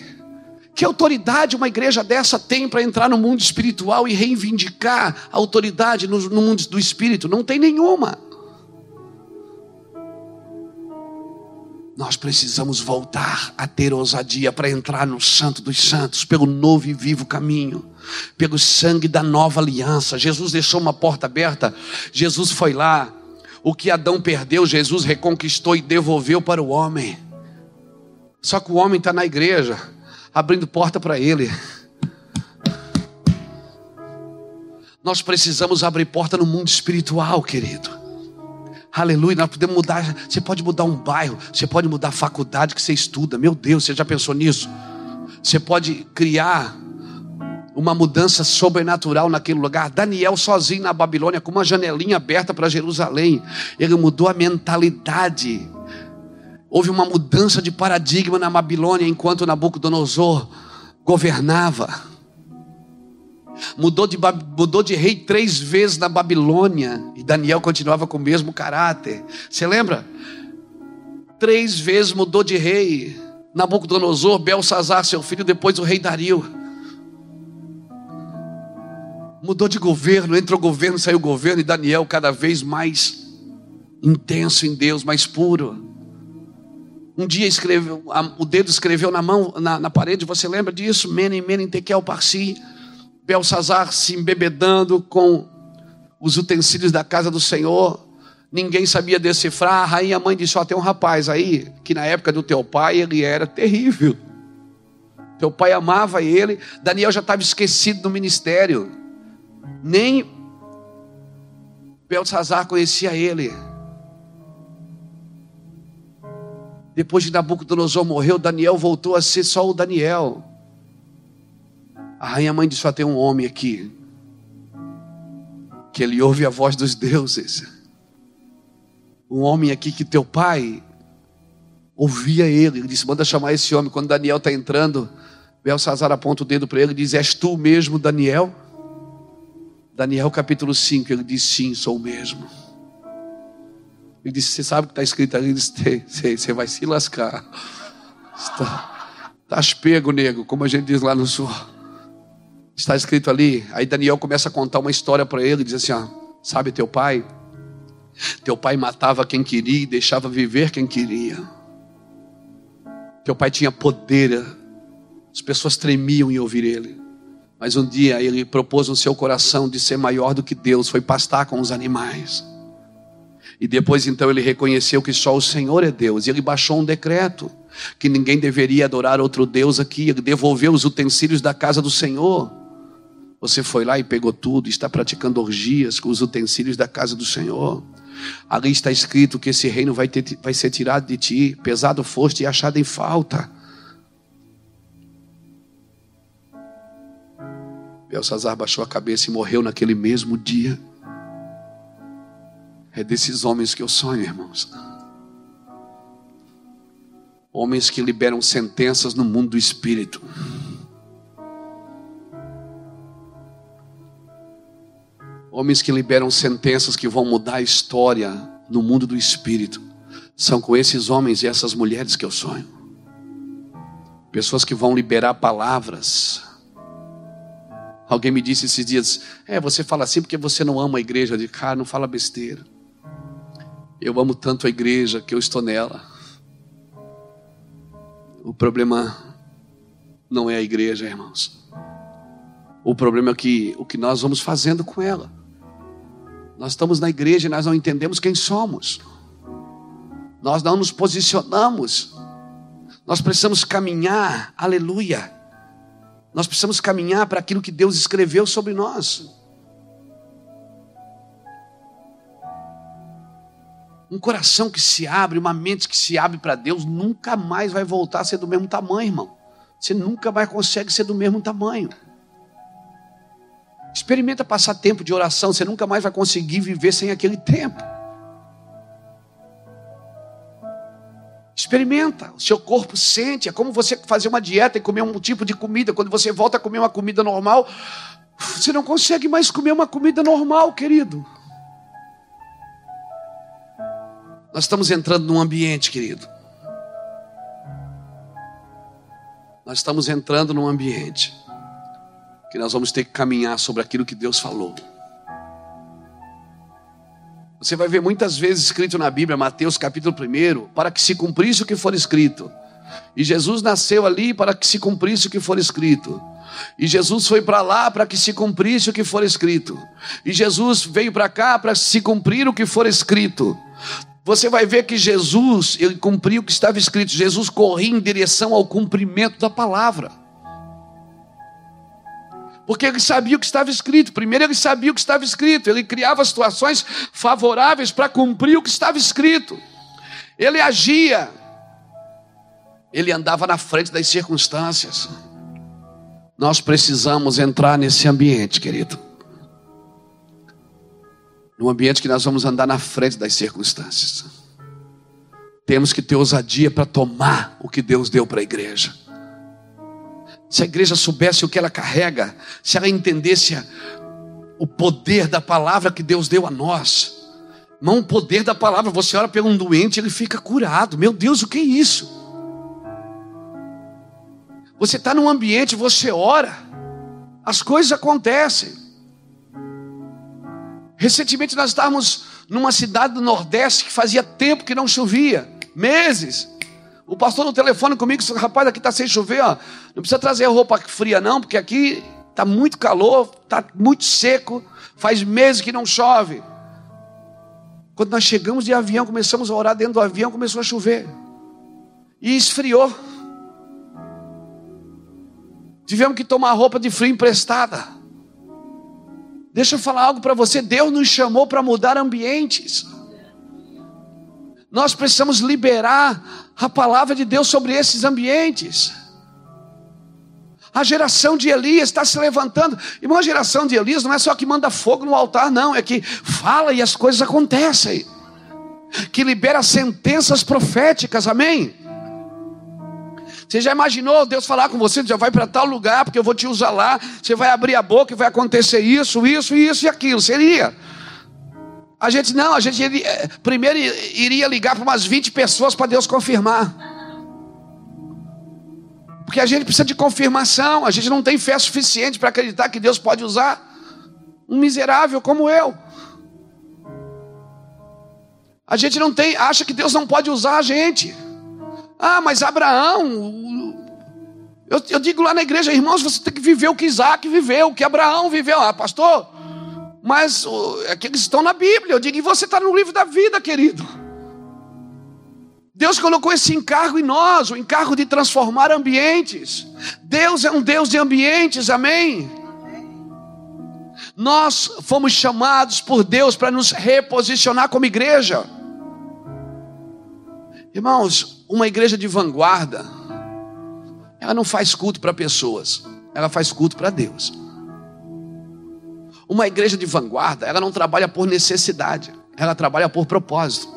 Que autoridade uma igreja dessa tem para entrar no mundo espiritual e reivindicar a autoridade no, no mundo do espírito? Não tem nenhuma. Nós precisamos voltar a ter ousadia para entrar no Santo dos Santos, pelo novo e vivo caminho, pelo sangue da nova aliança. Jesus deixou uma porta aberta, Jesus foi lá, o que Adão perdeu, Jesus reconquistou e devolveu para o homem. Só que o homem está na igreja, abrindo porta para ele. Nós precisamos abrir porta no mundo espiritual, querido. Aleluia, nós podemos mudar. Você pode mudar um bairro, você pode mudar a faculdade que você estuda. Meu Deus, você já pensou nisso? Você pode criar uma mudança sobrenatural naquele lugar. Daniel sozinho na Babilônia, com uma janelinha aberta para Jerusalém, ele mudou a mentalidade. Houve uma mudança de paradigma na Babilônia enquanto Nabucodonosor governava. Mudou de, mudou de rei três vezes na Babilônia e Daniel continuava com o mesmo caráter. Você lembra? Três vezes mudou de rei. Nabucodonosor, Belsazar, seu filho, depois o rei Dario. Mudou de governo, entrou governo, saiu governo, e Daniel cada vez mais intenso em Deus, mais puro. Um dia escreveu, o dedo escreveu na mão, na, na parede, você lembra disso? Menem, Menem, Tekel, Parsi, Belsazar se embebedando com os utensílios da casa do Senhor. Ninguém sabia decifrar. A rainha mãe disse: Ó, oh, tem um rapaz aí, que na época do teu pai ele era terrível. Teu pai amava ele. Daniel já estava esquecido do ministério. Nem Belsazar conhecia ele. Depois de Nabucodonosor morreu, Daniel voltou a ser só o Daniel. A rainha mãe disse: só tem um homem aqui, que ele ouve a voz dos deuses. Um homem aqui que teu pai ouvia ele. Ele disse: manda chamar esse homem. Quando Daniel está entrando, Belsazar aponta o dedo para ele e diz: És tu mesmo, Daniel? Daniel capítulo 5, ele diz: Sim, sou o mesmo. Ele disse: Você sabe o que está escrito ali? Ele disse: Você vai se lascar. Está, estás pego, nego, como a gente diz lá no sul. Está escrito ali. Aí Daniel começa a contar uma história para ele. Diz assim: ó, Sabe teu pai? Teu pai matava quem queria e deixava viver quem queria. Teu pai tinha poder. As pessoas tremiam em ouvir ele. Mas um dia ele propôs no seu coração de ser maior do que Deus, foi pastar com os animais. E depois então ele reconheceu que só o Senhor é Deus. E ele baixou um decreto que ninguém deveria adorar outro Deus aqui. Ele devolveu os utensílios da casa do Senhor. Você foi lá e pegou tudo, está praticando orgias com os utensílios da casa do Senhor. Ali está escrito que esse reino vai, ter, vai ser tirado de ti, pesado foste e achado em falta. Belsazar baixou a cabeça e morreu naquele mesmo dia. É desses homens que eu sonho, irmãos. Homens que liberam sentenças no mundo do espírito. Homens que liberam sentenças que vão mudar a história no mundo do espírito. São com esses homens e essas mulheres que eu sonho. Pessoas que vão liberar palavras Alguém me disse esses dias: É, você fala assim porque você não ama a igreja. Digo, cara, não fala besteira. Eu amo tanto a igreja que eu estou nela. O problema não é a igreja, irmãos. O problema é que o que nós vamos fazendo com ela. Nós estamos na igreja e nós não entendemos quem somos. Nós não nos posicionamos. Nós precisamos caminhar, aleluia. Nós precisamos caminhar para aquilo que Deus escreveu sobre nós. Um coração que se abre, uma mente que se abre para Deus, nunca mais vai voltar a ser do mesmo tamanho, irmão. Você nunca mais consegue ser do mesmo tamanho. Experimenta passar tempo de oração, você nunca mais vai conseguir viver sem aquele tempo. Experimenta, o seu corpo sente, é como você fazer uma dieta e comer um tipo de comida. Quando você volta a comer uma comida normal, você não consegue mais comer uma comida normal, querido. Nós estamos entrando num ambiente, querido. Nós estamos entrando num ambiente que nós vamos ter que caminhar sobre aquilo que Deus falou. Você vai ver muitas vezes escrito na Bíblia, Mateus capítulo 1, para que se cumprisse o que for escrito. E Jesus nasceu ali para que se cumprisse o que for escrito. E Jesus foi para lá para que se cumprisse o que for escrito. E Jesus veio para cá para se cumprir o que for escrito você vai ver que Jesus, ele cumpriu o que estava escrito. Jesus corria em direção ao cumprimento da palavra. Porque ele sabia o que estava escrito. Primeiro, ele sabia o que estava escrito. Ele criava situações favoráveis para cumprir o que estava escrito. Ele agia. Ele andava na frente das circunstâncias. Nós precisamos entrar nesse ambiente, querido num ambiente que nós vamos andar na frente das circunstâncias. Temos que ter ousadia para tomar o que Deus deu para a igreja. Se a igreja soubesse o que ela carrega, se ela entendesse o poder da palavra que Deus deu a nós, não o poder da palavra, você ora pelo um doente, ele fica curado. Meu Deus, o que é isso? Você está num ambiente, você ora, as coisas acontecem. Recentemente nós estávamos numa cidade do Nordeste que fazia tempo que não chovia, meses. O pastor no telefone comigo disse: rapaz, aqui está sem chover, ó. não precisa trazer roupa fria, não, porque aqui está muito calor, está muito seco, faz meses que não chove. Quando nós chegamos de avião, começamos a orar dentro do avião, começou a chover. E esfriou. Tivemos que tomar roupa de frio emprestada. Deixa eu falar algo para você. Deus nos chamou para mudar ambientes. Nós precisamos liberar a palavra de Deus sobre esses ambientes. A geração de Elias está se levantando. E uma geração de Elias não é só que manda fogo no altar, não. É que fala e as coisas acontecem. Que libera sentenças proféticas, amém? Você já imaginou Deus falar com você? Já vai para tal lugar, porque eu vou te usar lá. Você vai abrir a boca e vai acontecer isso, isso, isso e aquilo. Seria. A gente não, a gente eh, primeiro iria ligar para umas 20 pessoas para Deus confirmar. Porque a gente precisa de confirmação, a gente não tem fé suficiente para acreditar que Deus pode usar um miserável como eu. A gente não tem, acha que Deus não pode usar a gente. Ah, mas Abraão. Eu, eu, digo lá na igreja, irmãos, você tem que viver o que Isaac viveu, o que Abraão viveu. Ah, pastor, mas é que eles estão na Bíblia. Eu digo, e você está no livro da vida, querido. Deus colocou esse encargo em nós, o encargo de transformar ambientes. Deus é um Deus de ambientes, amém? Nós fomos chamados por Deus para nos reposicionar como igreja. Irmãos, uma igreja de vanguarda, ela não faz culto para pessoas, ela faz culto para Deus. Uma igreja de vanguarda, ela não trabalha por necessidade, ela trabalha por propósito.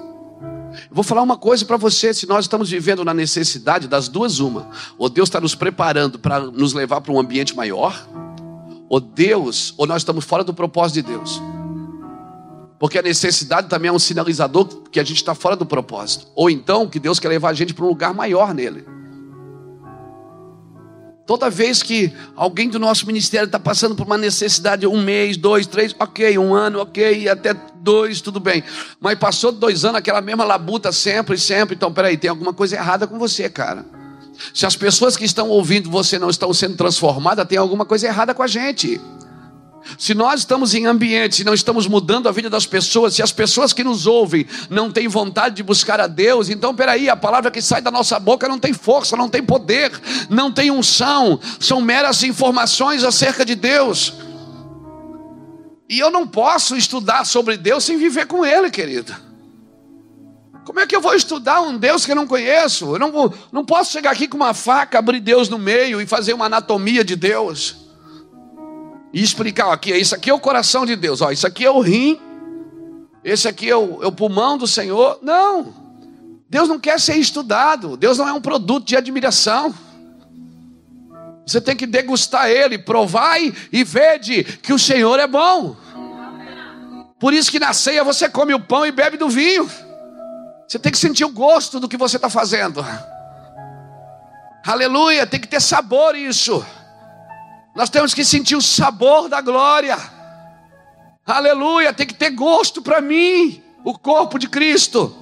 Eu vou falar uma coisa para você: se nós estamos vivendo na necessidade das duas, uma, ou Deus está nos preparando para nos levar para um ambiente maior, ou Deus, ou nós estamos fora do propósito de Deus. Porque a necessidade também é um sinalizador que a gente está fora do propósito. Ou então que Deus quer levar a gente para um lugar maior nele. Toda vez que alguém do nosso ministério está passando por uma necessidade, um mês, dois, três, ok, um ano, ok, até dois, tudo bem. Mas passou dois anos, aquela mesma labuta sempre, sempre. Então, peraí, tem alguma coisa errada com você, cara. Se as pessoas que estão ouvindo você não estão sendo transformadas, tem alguma coisa errada com a gente. Se nós estamos em ambientes e não estamos mudando a vida das pessoas, se as pessoas que nos ouvem não têm vontade de buscar a Deus, então peraí, a palavra que sai da nossa boca não tem força, não tem poder, não tem unção, são meras informações acerca de Deus. E eu não posso estudar sobre Deus sem viver com Ele, querido. Como é que eu vou estudar um Deus que eu não conheço? Eu não, vou, não posso chegar aqui com uma faca, abrir Deus no meio e fazer uma anatomia de Deus e explicar: ó, aqui, isso aqui é o coração de Deus, ó, isso aqui é o rim, esse aqui é o, é o pulmão do Senhor. Não, Deus não quer ser estudado, Deus não é um produto de admiração. Você tem que degustar Ele, provai e vede que o Senhor é bom. Por isso que na ceia você come o pão e bebe do vinho. Você tem que sentir o gosto do que você está fazendo. Aleluia, tem que ter sabor isso. Nós temos que sentir o sabor da glória. Aleluia, tem que ter gosto para mim, o corpo de Cristo.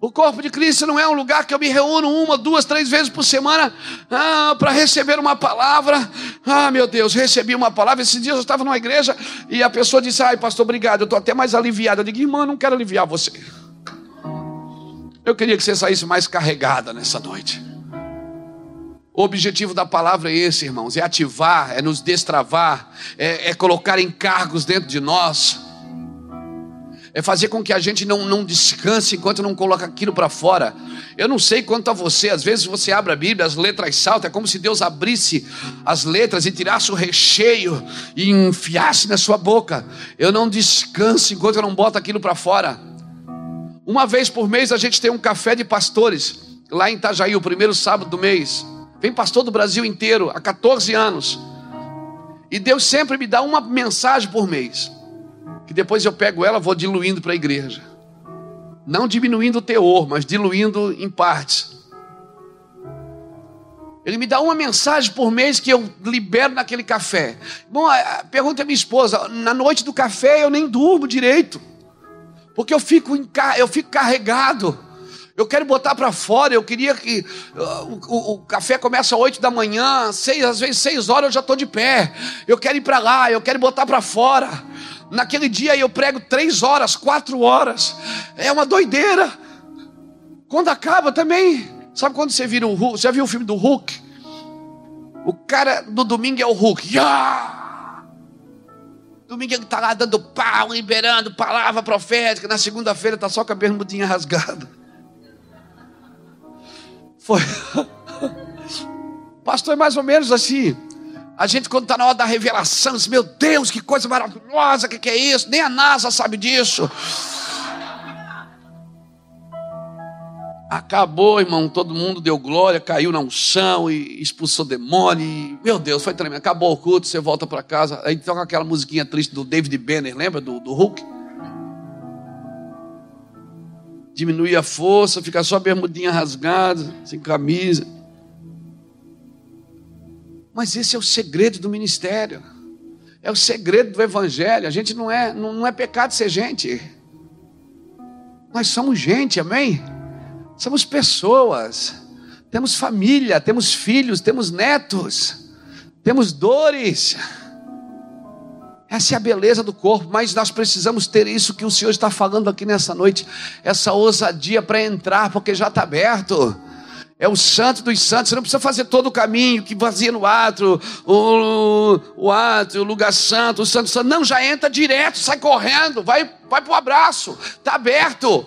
O corpo de Cristo não é um lugar que eu me reúno uma, duas, três vezes por semana ah, para receber uma palavra. Ah, meu Deus, recebi uma palavra. Esses dias eu estava numa igreja e a pessoa disse: Ai, pastor, obrigado, eu estou até mais aliviado. Eu digo, irmão, eu não quero aliviar você. Eu queria que você saísse mais carregada nessa noite. O objetivo da palavra é esse, irmãos: é ativar, é nos destravar, é, é colocar encargos dentro de nós, é fazer com que a gente não, não descanse enquanto não coloca aquilo para fora. Eu não sei quanto a você, às vezes você abre a Bíblia, as letras saltam, é como se Deus abrisse as letras e tirasse o recheio e enfiasse na sua boca. Eu não descanso enquanto eu não boto aquilo para fora. Uma vez por mês a gente tem um café de pastores, lá em Itajaí, o primeiro sábado do mês. Vem pastor do Brasil inteiro há 14 anos. E Deus sempre me dá uma mensagem por mês. Que depois eu pego ela, vou diluindo para a igreja. Não diminuindo o teor, mas diluindo em partes. Ele me dá uma mensagem por mês que eu libero naquele café. Bom, pergunta a minha esposa: na noite do café eu nem durmo direito, porque eu fico, eu fico carregado. Eu quero botar para fora. Eu queria que uh, o, o, café começa às 8 da manhã, seis, às vezes 6 horas eu já estou de pé. Eu quero ir para lá, eu quero botar para fora. Naquele dia eu prego três horas, quatro horas. É uma doideira. Quando acaba também. Sabe quando você vira o Hulk? Já viu o filme do Hulk? O cara do domingo é o Hulk. Yeah! Domingo ele está lá dando pau, liberando palavra profética. Na segunda-feira está só com a bermudinha rasgada. Foi. Pastor, é mais ou menos assim. A gente, quando está na hora da revelação, diz: Meu Deus, que coisa maravilhosa, o que, que é isso? Nem a NASA sabe disso. Acabou, irmão. Todo mundo deu glória, caiu na unção e expulsou demônio. E, meu Deus, foi tremendo. Acabou o culto, você volta para casa. Aí toca aquela musiquinha triste do David Banner, lembra do, do Hulk? Diminui a força, fica só bermudinha rasgada, sem camisa. Mas esse é o segredo do ministério. É o segredo do evangelho. A gente não é, não, não é pecado ser gente. Nós somos gente, amém? Somos pessoas. Temos família, temos filhos, temos netos, temos dores. Essa é a beleza do corpo, mas nós precisamos ter isso que o Senhor está falando aqui nessa noite, essa ousadia para entrar, porque já está aberto. É o santo dos santos, você não precisa fazer todo o caminho que fazia no ato, o, o ato, o lugar santo, o santo santo. Não, já entra direto, sai correndo, vai, vai para o abraço, está aberto.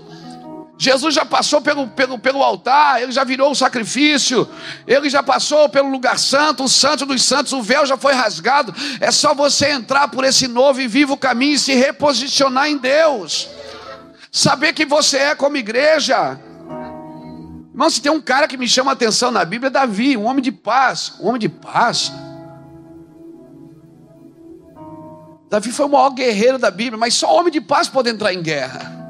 Jesus já passou pelo, pelo, pelo altar, ele já virou o sacrifício, ele já passou pelo lugar santo, o santo dos santos, o véu já foi rasgado. É só você entrar por esse novo e vivo caminho e se reposicionar em Deus. Saber que você é como igreja. Irmão, se tem um cara que me chama a atenção na Bíblia, é Davi, um homem de paz. Um homem de paz. Davi foi o maior guerreiro da Bíblia, mas só homem de paz pode entrar em guerra.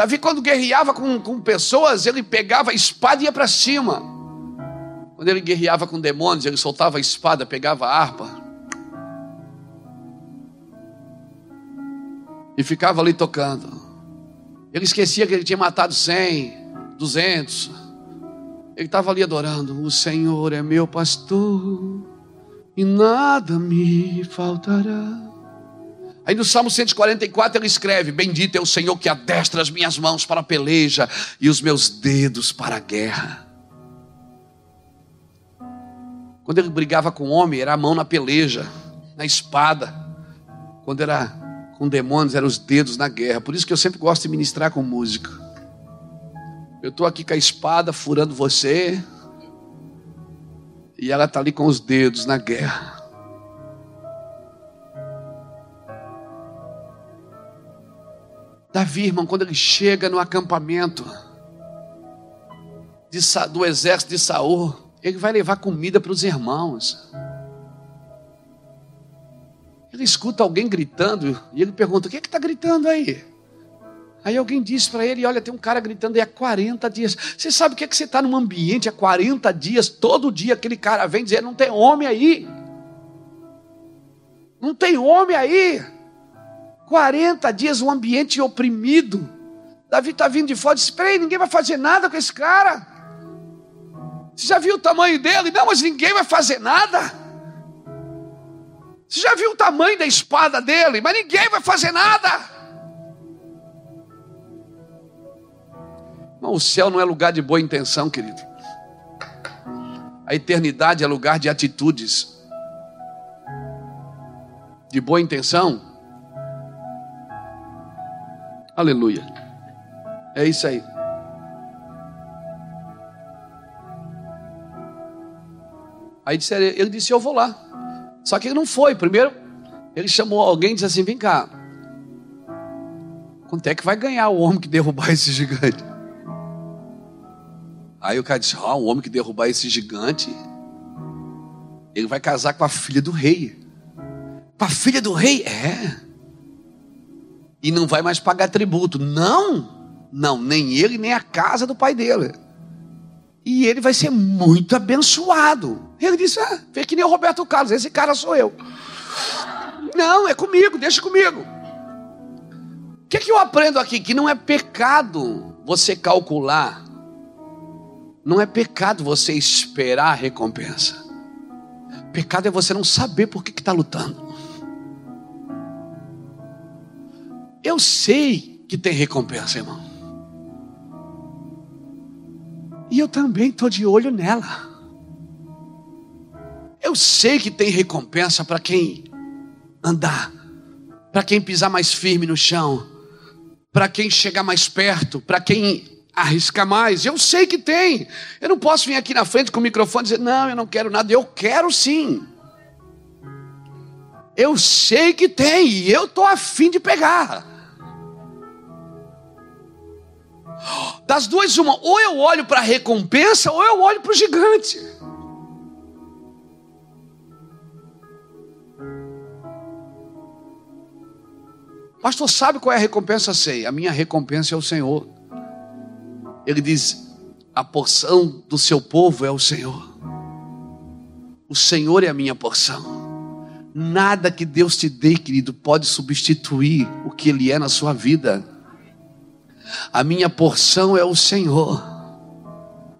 Davi, quando guerreava com, com pessoas, ele pegava a espada e ia para cima. Quando ele guerreava com demônios, ele soltava a espada, pegava a harpa. E ficava ali tocando. Ele esquecia que ele tinha matado 100, 200. Ele estava ali adorando. O Senhor é meu pastor e nada me faltará. Aí no Salmo 144 ele escreve: Bendito é o Senhor que adestra as minhas mãos para a peleja e os meus dedos para a guerra. Quando ele brigava com o homem, era a mão na peleja, na espada. Quando era com demônios, eram os dedos na guerra. Por isso que eu sempre gosto de ministrar com música. Eu estou aqui com a espada furando você, e ela está ali com os dedos na guerra. Davi, irmão, quando ele chega no acampamento de, do exército de Saul, ele vai levar comida para os irmãos. Ele escuta alguém gritando e ele pergunta: O que é está gritando aí? Aí alguém diz para ele: Olha, tem um cara gritando aí há 40 dias. Você sabe o que é que você está num ambiente há 40 dias, todo dia aquele cara vem dizer: Não tem homem aí. Não tem homem aí. 40 dias um ambiente oprimido. Davi está vindo de fora e disse: Peraí, ninguém vai fazer nada com esse cara. Você já viu o tamanho dele? Não, mas ninguém vai fazer nada. Você já viu o tamanho da espada dele? Mas ninguém vai fazer nada. Não, o céu não é lugar de boa intenção, querido. A eternidade é lugar de atitudes. De boa intenção Aleluia. É isso aí. Aí disse, ele disse: Eu vou lá. Só que ele não foi. Primeiro, ele chamou alguém e disse assim: Vem cá. Quanto é que vai ganhar o homem que derrubar esse gigante? Aí o cara disse: Ó, oh, o homem que derrubar esse gigante, ele vai casar com a filha do rei. Com a filha do rei? É e não vai mais pagar tributo. Não, não, nem ele, nem a casa do pai dele. E ele vai ser muito abençoado. Ele disse: Ah, fez que nem o Roberto Carlos, esse cara sou eu. Não, é comigo, deixa comigo. O que, é que eu aprendo aqui? Que não é pecado você calcular, não é pecado você esperar a recompensa. Pecado é você não saber por que está lutando. Eu sei que tem recompensa, irmão. E eu também estou de olho nela. Eu sei que tem recompensa para quem andar, para quem pisar mais firme no chão, para quem chegar mais perto, para quem arriscar mais. Eu sei que tem. Eu não posso vir aqui na frente com o microfone e dizer: não, eu não quero nada. Eu quero sim. Eu sei que tem e eu estou afim de pegar. Das duas, uma, ou eu olho para a recompensa, ou eu olho para o gigante. Pastor, sabe qual é a recompensa? Sei, a minha recompensa é o Senhor. Ele diz: a porção do seu povo é o Senhor. O Senhor é a minha porção. Nada que Deus te dê, querido, pode substituir o que Ele é na sua vida. A minha porção é o Senhor,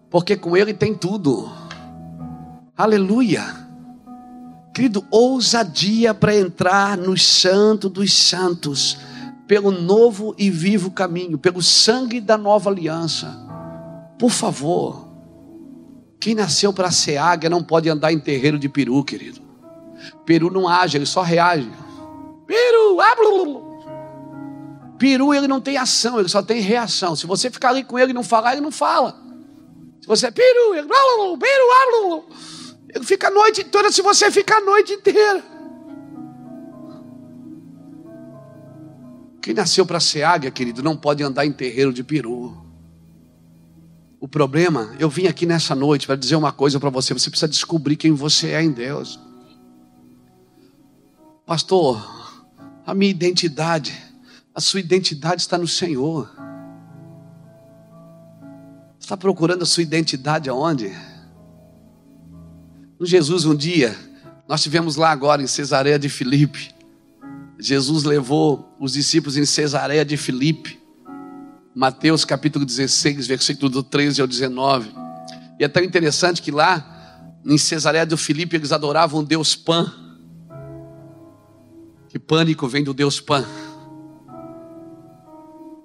porque com Ele tem tudo. Aleluia. Querido, ousadia para entrar no santo dos santos, pelo novo e vivo caminho, pelo sangue da nova aliança. Por favor, quem nasceu para ser águia não pode andar em terreiro de peru, querido. Peru não age, ele só reage. Peru, ah, Peru ele não tem ação, ele só tem reação. Se você ficar ali com ele e não falar, ele não fala. Se você é peru, ele, peru, ele fica a noite toda se você ficar a noite inteira. Quem nasceu para ser águia, querido, não pode andar em terreiro de peru. O problema, eu vim aqui nessa noite para dizer uma coisa para você: você precisa descobrir quem você é em Deus. Pastor, a minha identidade a sua identidade está no Senhor. está procurando a sua identidade aonde? No Jesus, um dia, nós tivemos lá agora em Cesareia de Filipe. Jesus levou os discípulos em Cesareia de Filipe. Mateus capítulo 16, versículo do 13 ao 19. E é tão interessante que lá, em Cesareia de Filipe, eles adoravam o Deus Pan. Que pânico vem do Deus Pan.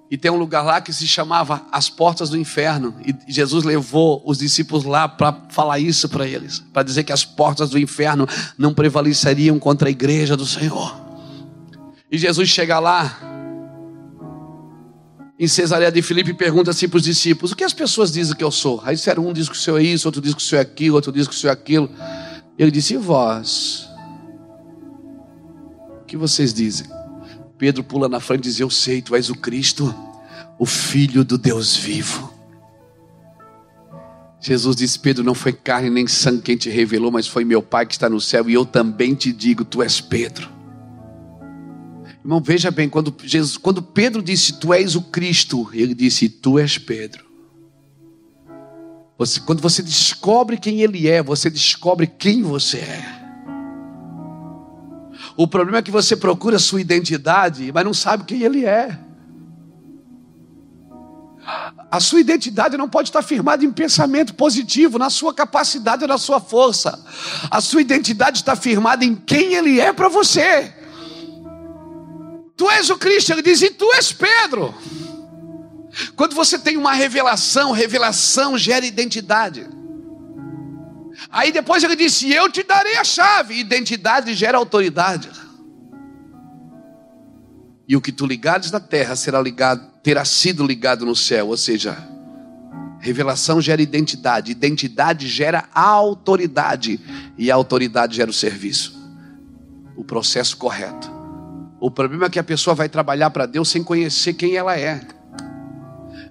E tem um lugar lá que se chamava As Portas do Inferno. E Jesus levou os discípulos lá para falar isso para eles. Para dizer que as portas do inferno não prevaleceriam contra a igreja do Senhor. E Jesus chega lá, em Cesareia de Filipe, e pergunta assim para os discípulos: O que as pessoas dizem que eu sou? Aí disseram: Um diz que o senhor é isso, outro diz que o senhor é aquilo, outro diz que o senhor é aquilo. Ele disse: E vós? O que vocês dizem? Pedro pula na frente e diz: Eu sei, tu és o Cristo, o Filho do Deus vivo. Jesus disse: Pedro, não foi carne nem sangue quem te revelou, mas foi meu Pai que está no céu, e eu também te digo: Tu és Pedro. Irmão, veja bem, quando, Jesus, quando Pedro disse: Tu és o Cristo, ele disse: Tu és Pedro. Você, quando você descobre quem ele é, você descobre quem você é. O problema é que você procura sua identidade, mas não sabe quem ele é. A sua identidade não pode estar firmada em pensamento positivo, na sua capacidade ou na sua força. A sua identidade está firmada em quem ele é para você. Tu és o Cristo, ele diz, e tu és Pedro. Quando você tem uma revelação, revelação gera identidade. Aí depois ele disse: Eu te darei a chave. Identidade gera autoridade. E o que tu ligares na terra será ligado, terá sido ligado no céu. Ou seja, revelação gera identidade, identidade gera autoridade, e a autoridade gera o serviço. O processo correto. O problema é que a pessoa vai trabalhar para Deus sem conhecer quem ela é.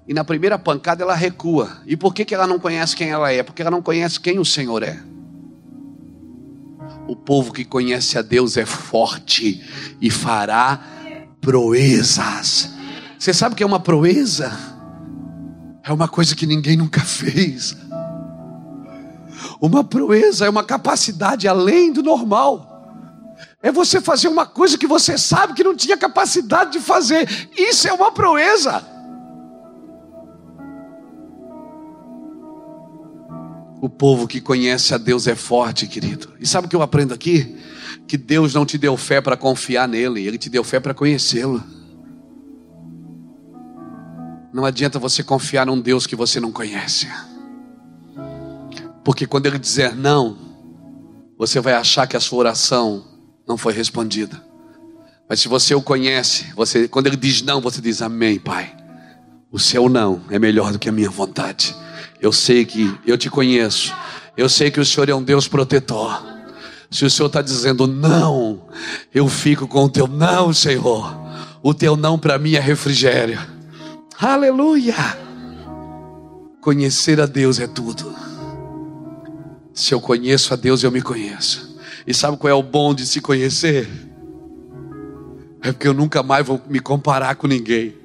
E na primeira pancada ela recua. E por que, que ela não conhece quem ela é? Porque ela não conhece quem o Senhor é. O povo que conhece a Deus é forte e fará proezas. Você sabe o que é uma proeza? É uma coisa que ninguém nunca fez. Uma proeza é uma capacidade além do normal. É você fazer uma coisa que você sabe que não tinha capacidade de fazer. Isso é uma proeza. O povo que conhece a Deus é forte, querido. E sabe o que eu aprendo aqui? Que Deus não te deu fé para confiar nele, ele te deu fé para conhecê-lo. Não adianta você confiar num Deus que você não conhece. Porque quando ele dizer não, você vai achar que a sua oração não foi respondida. Mas se você o conhece, você, quando ele diz não, você diz amém, Pai. O seu não é melhor do que a minha vontade. Eu sei que eu te conheço. Eu sei que o Senhor é um Deus protetor. Se o Senhor está dizendo não, eu fico com o teu não, Senhor. O teu não para mim é refrigério. Aleluia! Conhecer a Deus é tudo. Se eu conheço a Deus, eu me conheço. E sabe qual é o bom de se conhecer? É porque eu nunca mais vou me comparar com ninguém.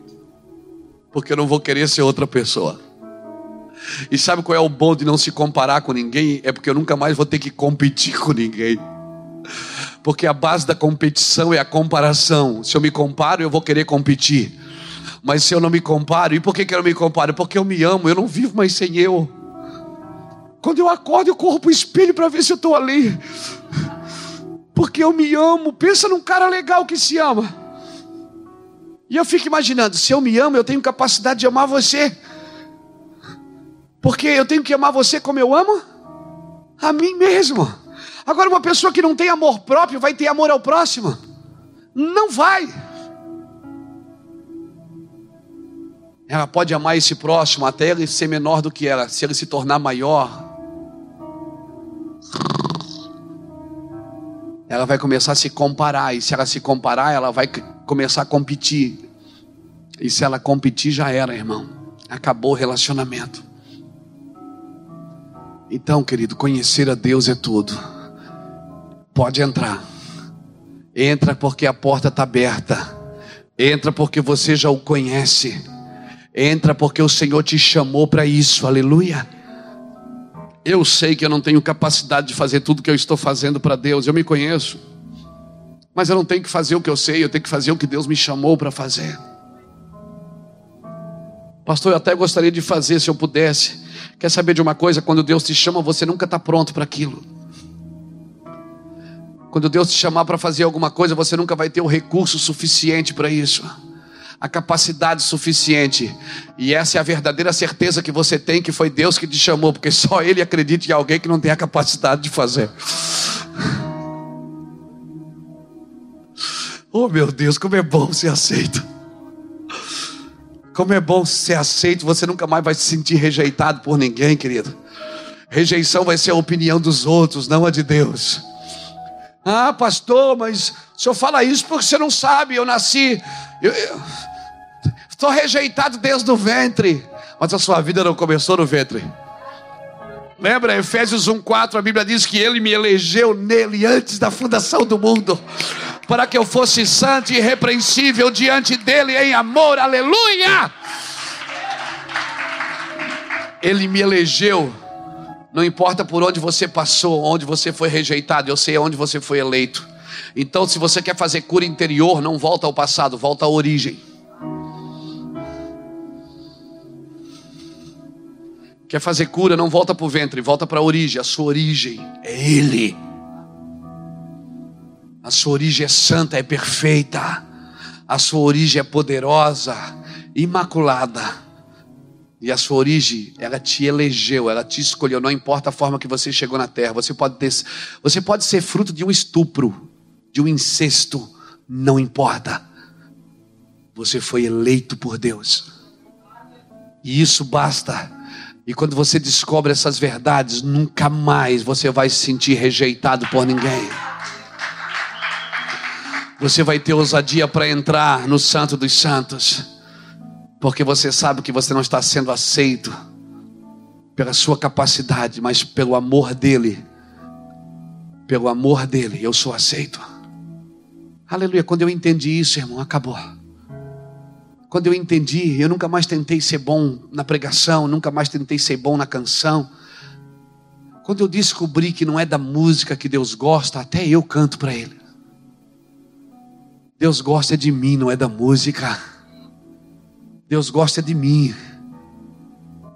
Porque eu não vou querer ser outra pessoa. E sabe qual é o bom de não se comparar com ninguém? É porque eu nunca mais vou ter que competir com ninguém. Porque a base da competição é a comparação. Se eu me comparo, eu vou querer competir. Mas se eu não me comparo, e por que, que eu não me comparo? Porque eu me amo, eu não vivo mais sem eu. Quando eu acordo, eu corro para o espelho para ver se eu estou ali. Porque eu me amo. Pensa num cara legal que se ama. E eu fico imaginando: se eu me amo, eu tenho capacidade de amar você. Porque eu tenho que amar você como eu amo a mim mesmo. Agora, uma pessoa que não tem amor próprio vai ter amor ao próximo? Não vai. Ela pode amar esse próximo até ele ser menor do que ela, se ele se tornar maior. Ela vai começar a se comparar, e se ela se comparar, ela vai começar a competir. E se ela competir, já era, irmão. Acabou o relacionamento. Então, querido, conhecer a Deus é tudo. Pode entrar. Entra porque a porta está aberta. Entra porque você já o conhece. Entra porque o Senhor te chamou para isso, aleluia. Eu sei que eu não tenho capacidade de fazer tudo que eu estou fazendo para Deus, eu me conheço. Mas eu não tenho que fazer o que eu sei, eu tenho que fazer o que Deus me chamou para fazer. Pastor, eu até gostaria de fazer se eu pudesse. Quer saber de uma coisa? Quando Deus te chama, você nunca está pronto para aquilo. Quando Deus te chamar para fazer alguma coisa, você nunca vai ter o recurso suficiente para isso a capacidade suficiente. E essa é a verdadeira certeza que você tem que foi Deus que te chamou, porque só Ele acredita em alguém que não tem a capacidade de fazer. Oh meu Deus, como é bom ser aceito. Como é bom ser aceito, você nunca mais vai se sentir rejeitado por ninguém, querido. Rejeição vai ser a opinião dos outros, não a de Deus. Ah, pastor, mas o senhor fala isso porque você não sabe. Eu nasci, Estou rejeitado desde o ventre. Mas a sua vida não começou no ventre. Lembra, Efésios 1,4, a Bíblia diz que Ele me elegeu nele antes da fundação do mundo, para que eu fosse santo e irrepreensível diante dEle em amor, aleluia! Ele me elegeu, não importa por onde você passou, onde você foi rejeitado, eu sei onde você foi eleito. Então, se você quer fazer cura interior, não volta ao passado, volta à origem. Quer fazer cura, não volta para o ventre, volta para a origem. A sua origem é Ele. A sua origem é santa, é perfeita. A sua origem é poderosa, imaculada. E a sua origem, ela te elegeu, ela te escolheu, não importa a forma que você chegou na terra. Você pode ter, você pode ser fruto de um estupro, de um incesto, não importa. Você foi eleito por Deus. E isso basta e quando você descobre essas verdades, nunca mais você vai se sentir rejeitado por ninguém. Você vai ter ousadia para entrar no Santo dos Santos, porque você sabe que você não está sendo aceito pela sua capacidade, mas pelo amor dele. Pelo amor dele, eu sou aceito. Aleluia. Quando eu entendi isso, irmão, acabou. Quando eu entendi, eu nunca mais tentei ser bom na pregação, nunca mais tentei ser bom na canção. Quando eu descobri que não é da música que Deus gosta, até eu canto para Ele. Deus gosta de mim, não é da música. Deus gosta de mim.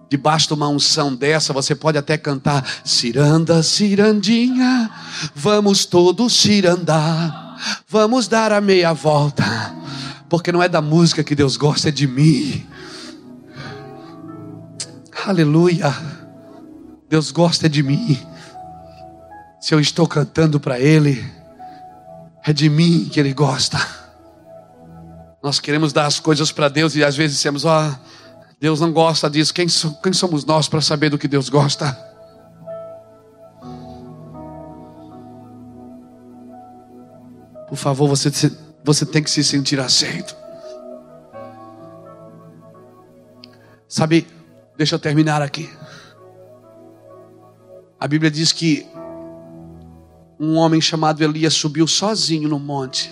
Debaixo de uma unção dessa, você pode até cantar: Ciranda, cirandinha, vamos todos cirandar, vamos dar a meia volta porque não é da música que Deus gosta, é de mim. Aleluia. Deus gosta de mim. Se eu estou cantando para Ele, é de mim que Ele gosta. Nós queremos dar as coisas para Deus e às vezes dizemos: Ó, oh, Deus não gosta disso. Quem, quem somos nós para saber do que Deus gosta? Por favor, você você tem que se sentir aceito. Sabe, deixa eu terminar aqui. A Bíblia diz que um homem chamado Elias subiu sozinho no monte,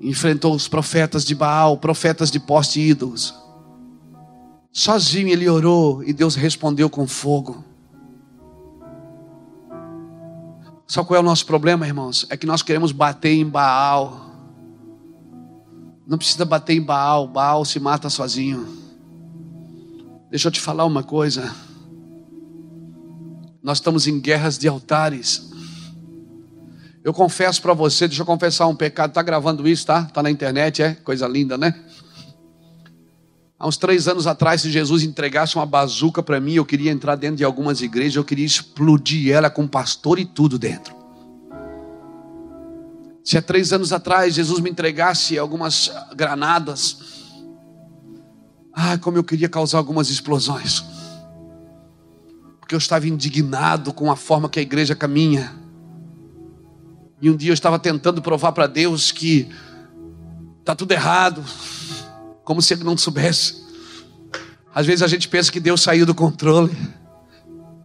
enfrentou os profetas de Baal, profetas de poste ídolos. Sozinho ele orou e Deus respondeu com fogo. Sabe qual é o nosso problema, irmãos? É que nós queremos bater em Baal. Não precisa bater em Baal, Baal se mata sozinho. Deixa eu te falar uma coisa. Nós estamos em guerras de altares. Eu confesso para você, deixa eu confessar um pecado. Está gravando isso, tá? Está na internet, é? Coisa linda, né? Há uns três anos atrás, se Jesus entregasse uma bazuca para mim, eu queria entrar dentro de algumas igrejas, eu queria explodir ela com pastor e tudo dentro. Se há três anos atrás Jesus me entregasse algumas granadas, ah, como eu queria causar algumas explosões, porque eu estava indignado com a forma que a igreja caminha. E um dia eu estava tentando provar para Deus que está tudo errado, como se ele não soubesse. Às vezes a gente pensa que Deus saiu do controle,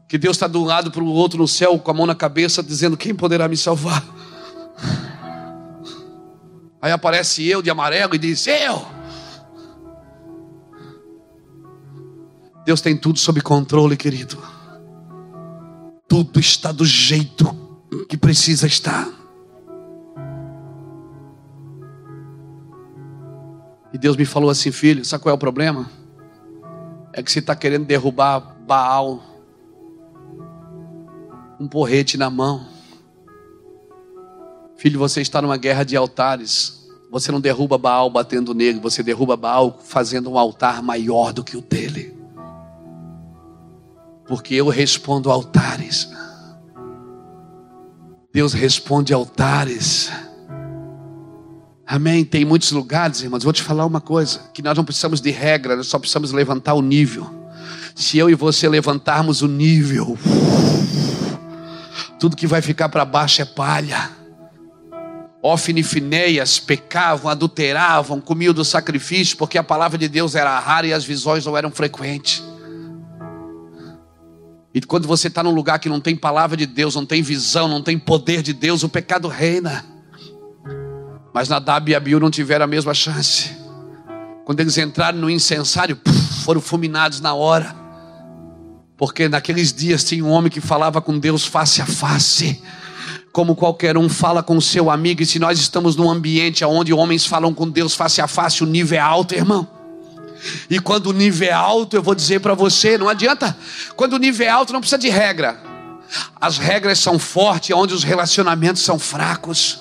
que Deus está de um lado para o outro no céu, com a mão na cabeça, dizendo: Quem poderá me salvar? Aí aparece eu de amarelo e diz: Eu. Deus tem tudo sob controle, querido. Tudo está do jeito que precisa estar. E Deus me falou assim, filho, sabe qual é o problema? É que você está querendo derrubar Baal, um porrete na mão. Filho, você está numa guerra de altares. Você não derruba Baal batendo nele, você derruba Baal fazendo um altar maior do que o dele. Porque eu respondo altares. Deus responde altares. Amém. Tem muitos lugares, irmãos. Vou te falar uma coisa: que nós não precisamos de regra, nós só precisamos levantar o nível. Se eu e você levantarmos o nível, tudo que vai ficar para baixo é palha. Ofne e Fineias pecavam, adulteravam, comiam do sacrifício, porque a palavra de Deus era rara e as visões não eram frequentes. E quando você está num lugar que não tem palavra de Deus, não tem visão, não tem poder de Deus, o pecado reina. Mas Nadab e Abiú não tiveram a mesma chance. Quando eles entraram no incensário, foram fulminados na hora. Porque naqueles dias tinha um homem que falava com Deus face a face. Como qualquer um fala com seu amigo, e se nós estamos num ambiente onde homens falam com Deus face a face, o nível é alto, irmão. E quando o nível é alto, eu vou dizer para você, não adianta. Quando o nível é alto, não precisa de regra. As regras são fortes, onde os relacionamentos são fracos.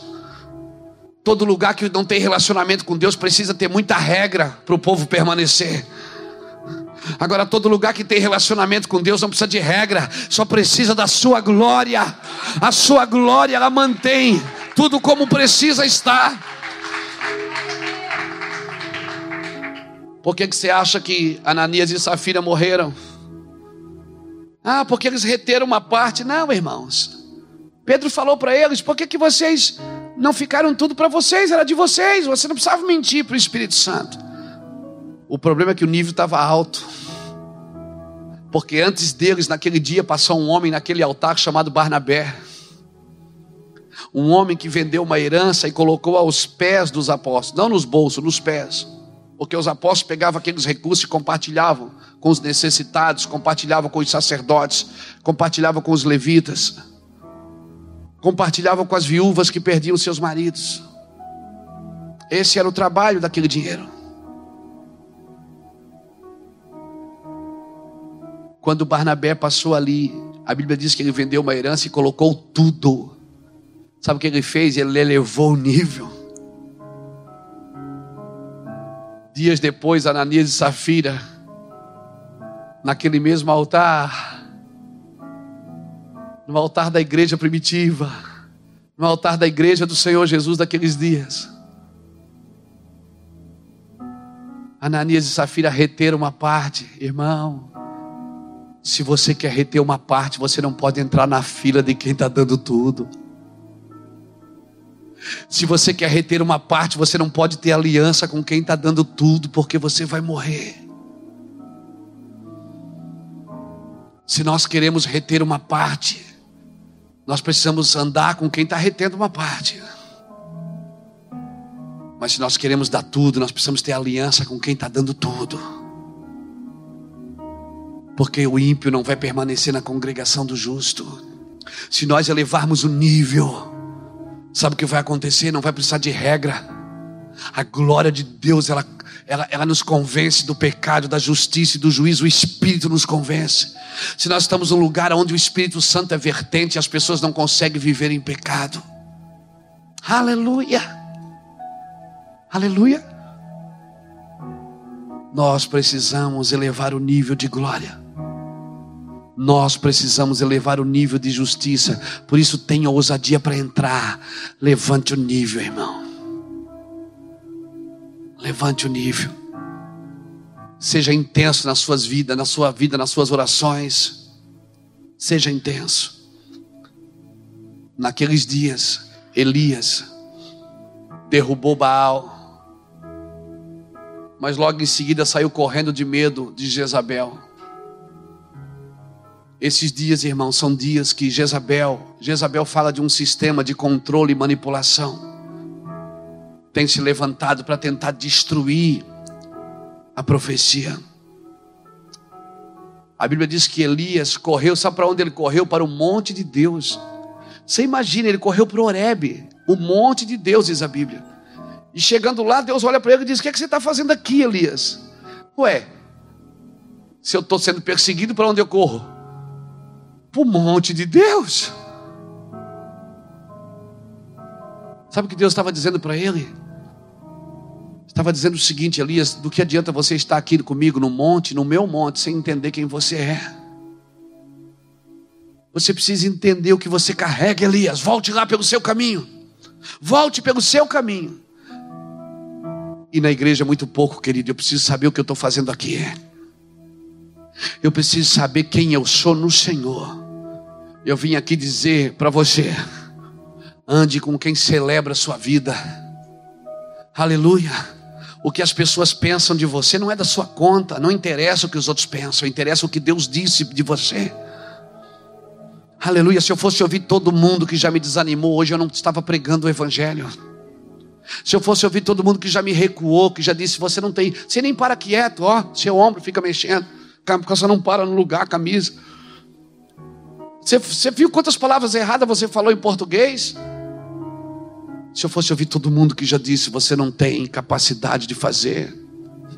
Todo lugar que não tem relacionamento com Deus precisa ter muita regra para o povo permanecer. Agora, todo lugar que tem relacionamento com Deus não precisa de regra, só precisa da sua glória. A sua glória, ela mantém tudo como precisa estar. Por que, que você acha que Ananias e Safira morreram? Ah, porque eles reteram uma parte. Não, irmãos. Pedro falou para eles: por que, que vocês não ficaram tudo para vocês, era de vocês, você não precisava mentir para o Espírito Santo. O problema é que o nível estava alto. Porque antes deles, naquele dia, passou um homem naquele altar chamado Barnabé. Um homem que vendeu uma herança e colocou aos pés dos apóstolos, não nos bolsos, nos pés. Porque os apóstolos pegavam aqueles recursos e compartilhavam com os necessitados, compartilhavam com os sacerdotes, compartilhavam com os levitas compartilhavam com as viúvas que perdiam seus maridos. Esse era o trabalho daquele dinheiro. Quando Barnabé passou ali, a Bíblia diz que ele vendeu uma herança e colocou tudo. Sabe o que ele fez? Ele elevou o nível. Dias depois, Ananias e Safira, naquele mesmo altar, no altar da igreja primitiva, no altar da igreja do Senhor Jesus daqueles dias. Ananias e Safira reteram uma parte, irmão. Se você quer reter uma parte, você não pode entrar na fila de quem está dando tudo. Se você quer reter uma parte, você não pode ter aliança com quem está dando tudo, porque você vai morrer. Se nós queremos reter uma parte, nós precisamos andar com quem está retendo uma parte. Mas se nós queremos dar tudo, nós precisamos ter aliança com quem está dando tudo. Porque o ímpio não vai permanecer na congregação do justo. Se nós elevarmos o nível, sabe o que vai acontecer? Não vai precisar de regra. A glória de Deus, ela ela, ela nos convence do pecado, da justiça e do juízo. O Espírito nos convence. Se nós estamos num lugar onde o Espírito Santo é vertente, as pessoas não conseguem viver em pecado. Aleluia. Aleluia. Nós precisamos elevar o nível de glória. Nós precisamos elevar o nível de justiça. Por isso, tenha ousadia para entrar. Levante o nível, irmão. Levante o nível. Seja intenso nas suas vidas, na sua vida, nas suas orações. Seja intenso. Naqueles dias, Elias derrubou Baal. Mas logo em seguida saiu correndo de medo de Jezabel. Esses dias, irmãos, são dias que Jezabel, Jezabel fala de um sistema de controle e manipulação tem se levantado para tentar destruir a profecia. A Bíblia diz que Elias correu, sabe para onde ele correu? Para o monte de Deus. Você imagina, ele correu para o Horebe, o monte de Deus, diz a Bíblia. E chegando lá, Deus olha para ele e diz: O que, é que você está fazendo aqui, Elias? Ué, se eu estou sendo perseguido, para onde eu corro? Para o monte de Deus. Sabe o que Deus estava dizendo para ele? Estava dizendo o seguinte, Elias: do que adianta você estar aqui comigo no monte, no meu monte, sem entender quem você é? Você precisa entender o que você carrega, Elias. Volte lá pelo seu caminho. Volte pelo seu caminho. E na igreja, muito pouco, querido. Eu preciso saber o que eu estou fazendo aqui. Eu preciso saber quem eu sou no Senhor. Eu vim aqui dizer para você: ande com quem celebra a sua vida. Aleluia. O que as pessoas pensam de você não é da sua conta, não interessa o que os outros pensam, interessa o que Deus disse de você. Aleluia. Se eu fosse ouvir todo mundo que já me desanimou, hoje eu não estava pregando o Evangelho. Se eu fosse ouvir todo mundo que já me recuou, que já disse: Você não tem, você nem para quieto, ó, seu ombro fica mexendo, você não para no lugar, camisa. Você, você viu quantas palavras erradas você falou em português? Se eu fosse ouvir todo mundo que já disse: Você não tem capacidade de fazer.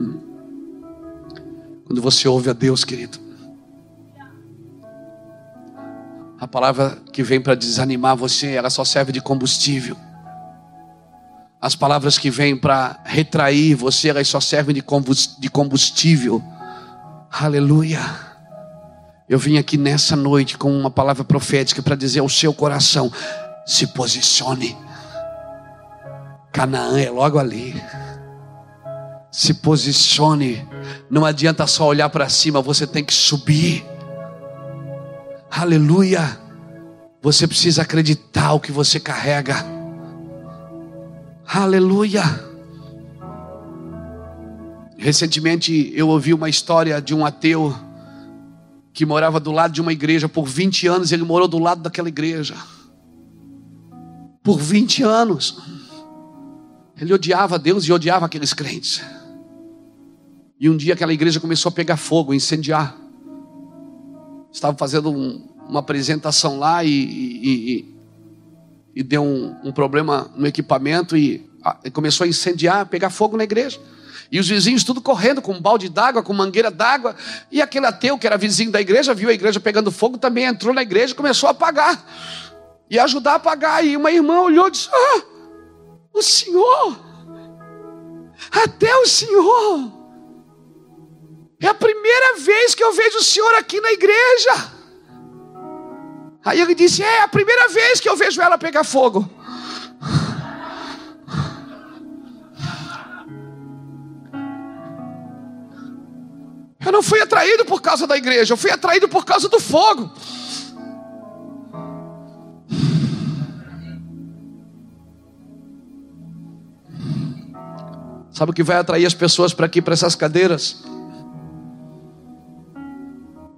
Hum. Quando você ouve a Deus, querido, A palavra que vem para desanimar você, ela só serve de combustível. As palavras que vêm para retrair você, elas só servem de combustível. Aleluia. Eu vim aqui nessa noite com uma palavra profética para dizer ao seu coração: se posicione. Canaã é logo ali. Se posicione. Não adianta só olhar para cima, você tem que subir. Aleluia. Você precisa acreditar o que você carrega. Aleluia. Recentemente eu ouvi uma história de um ateu que morava do lado de uma igreja por 20 anos, ele morou do lado daquela igreja. Por 20 anos. Ele odiava Deus e odiava aqueles crentes. E um dia aquela igreja começou a pegar fogo, incendiar estava fazendo um, uma apresentação lá e, e, e, e deu um, um, problema no equipamento e, a, começou a incendiar, pegar fogo na igreja. E os vizinhos tudo correndo com um balde d'água, com mangueira d'água. E aquele ateu que era vizinho da igreja, viu a igreja pegando fogo, também entrou na igreja e começou a apagar. E ajudar a apagar. E uma irmã olhou e disse: Ah, o senhor, até o senhor é a primeira vez que eu vejo o senhor aqui na igreja. Aí ele disse: É a primeira vez que eu vejo ela pegar fogo. Eu não fui atraído por causa da igreja, eu fui atraído por causa do fogo. Sabe o que vai atrair as pessoas para aqui, para essas cadeiras?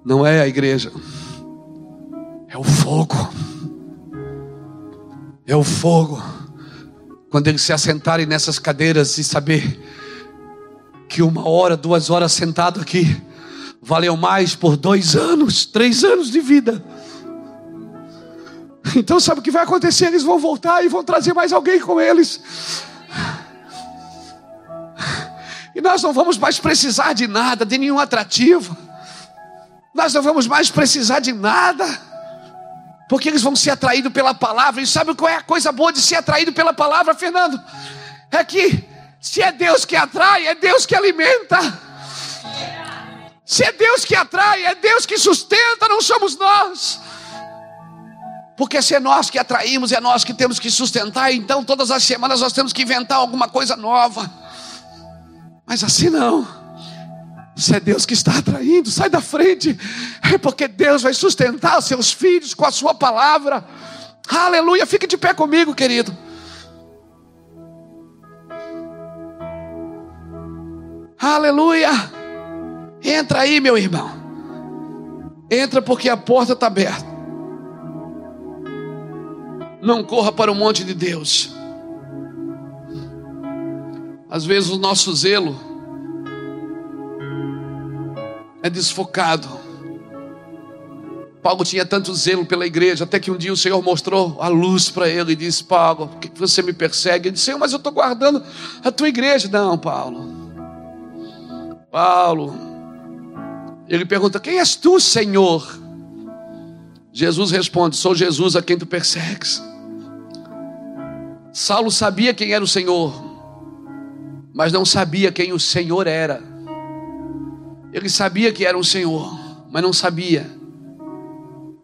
não é a igreja, é o fogo. É o fogo. Quando eles se assentarem nessas cadeiras e saber que uma hora, duas horas sentado aqui, valeu mais por dois anos, três anos de vida. Então sabe o que vai acontecer? Eles vão voltar e vão trazer mais alguém com eles. E nós não vamos mais precisar de nada, de nenhum atrativo. Nós não vamos mais precisar de nada, porque eles vão ser atraídos pela palavra. E sabe qual é a coisa boa de ser atraído pela palavra, Fernando? É que se é Deus que atrai, é Deus que alimenta. Se é Deus que atrai, é Deus que sustenta, não somos nós. Porque se é nós que atraímos, é nós que temos que sustentar, então todas as semanas nós temos que inventar alguma coisa nova. Mas assim não. Se é Deus que está atraindo, sai da frente. É porque Deus vai sustentar os seus filhos com a sua palavra. Aleluia. Fique de pé comigo, querido. Aleluia. Entra aí, meu irmão. Entra porque a porta está aberta. Não corra para o monte de Deus. Às vezes o nosso zelo é desfocado. Paulo tinha tanto zelo pela igreja, até que um dia o Senhor mostrou a luz para ele e disse: Paulo, por que você me persegue? Ele disse: Senhor, mas eu estou guardando a tua igreja. Não, Paulo. Paulo. Ele pergunta: Quem és tu, Senhor? Jesus responde: Sou Jesus a quem tu persegues. Saulo sabia quem era o Senhor, mas não sabia quem o Senhor era. Ele sabia que era um Senhor, mas não sabia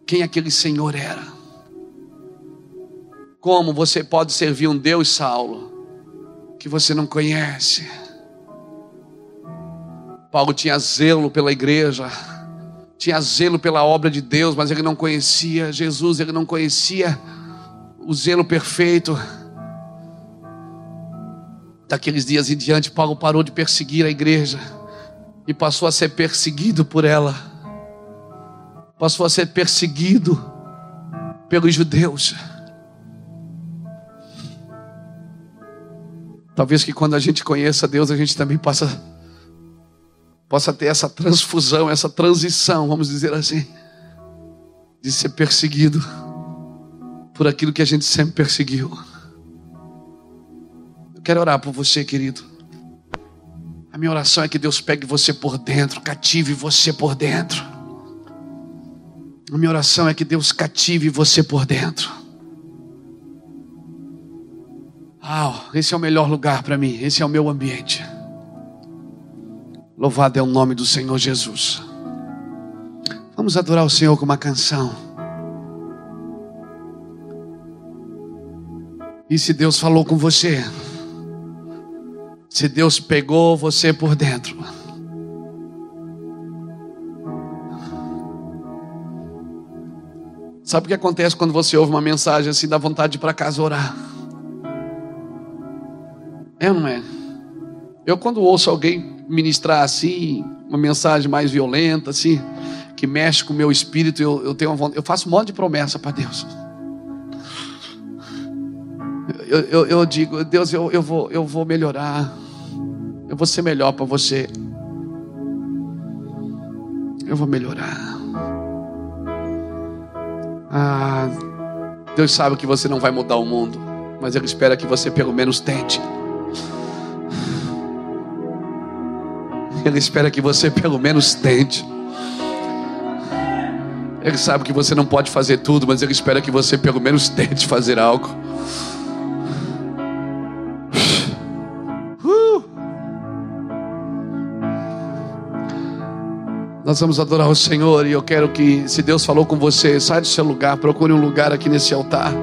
quem aquele Senhor era. Como você pode servir um Deus, Saulo, que você não conhece? Paulo tinha zelo pela igreja, tinha zelo pela obra de Deus, mas ele não conhecia Jesus, ele não conhecia o zelo perfeito. Daqueles dias em diante, Paulo parou de perseguir a igreja e passou a ser perseguido por ela passou a ser perseguido pelos judeus. Talvez que quando a gente conheça Deus, a gente também possa, possa ter essa transfusão, essa transição, vamos dizer assim, de ser perseguido por aquilo que a gente sempre perseguiu. Eu quero orar por você, querido. A minha oração é que Deus pegue você por dentro, cative você por dentro. A minha oração é que Deus cative você por dentro. Ah, esse é o melhor lugar para mim, esse é o meu ambiente. Louvado é o nome do Senhor Jesus. Vamos adorar o Senhor com uma canção. E se Deus falou com você, se Deus pegou você por dentro, Sabe o que acontece quando você ouve uma mensagem assim, dá vontade de para casa orar? É ou não é? Eu, quando ouço alguém ministrar assim, uma mensagem mais violenta, assim, que mexe com o meu espírito, eu, eu tenho uma vontade, eu faço um monte de promessa para Deus. Eu, eu, eu, digo, Deus, eu, eu, vou, eu vou melhorar, eu vou ser melhor para você. Eu vou melhorar. Ah, Deus sabe que você não vai mudar o mundo, mas Ele espera que você pelo menos tente. Ele espera que você pelo menos tente. Ele sabe que você não pode fazer tudo, mas Ele espera que você pelo menos tente fazer algo. Nós vamos adorar o Senhor e eu quero que, se Deus falou com você, sai do seu lugar, procure um lugar aqui nesse altar.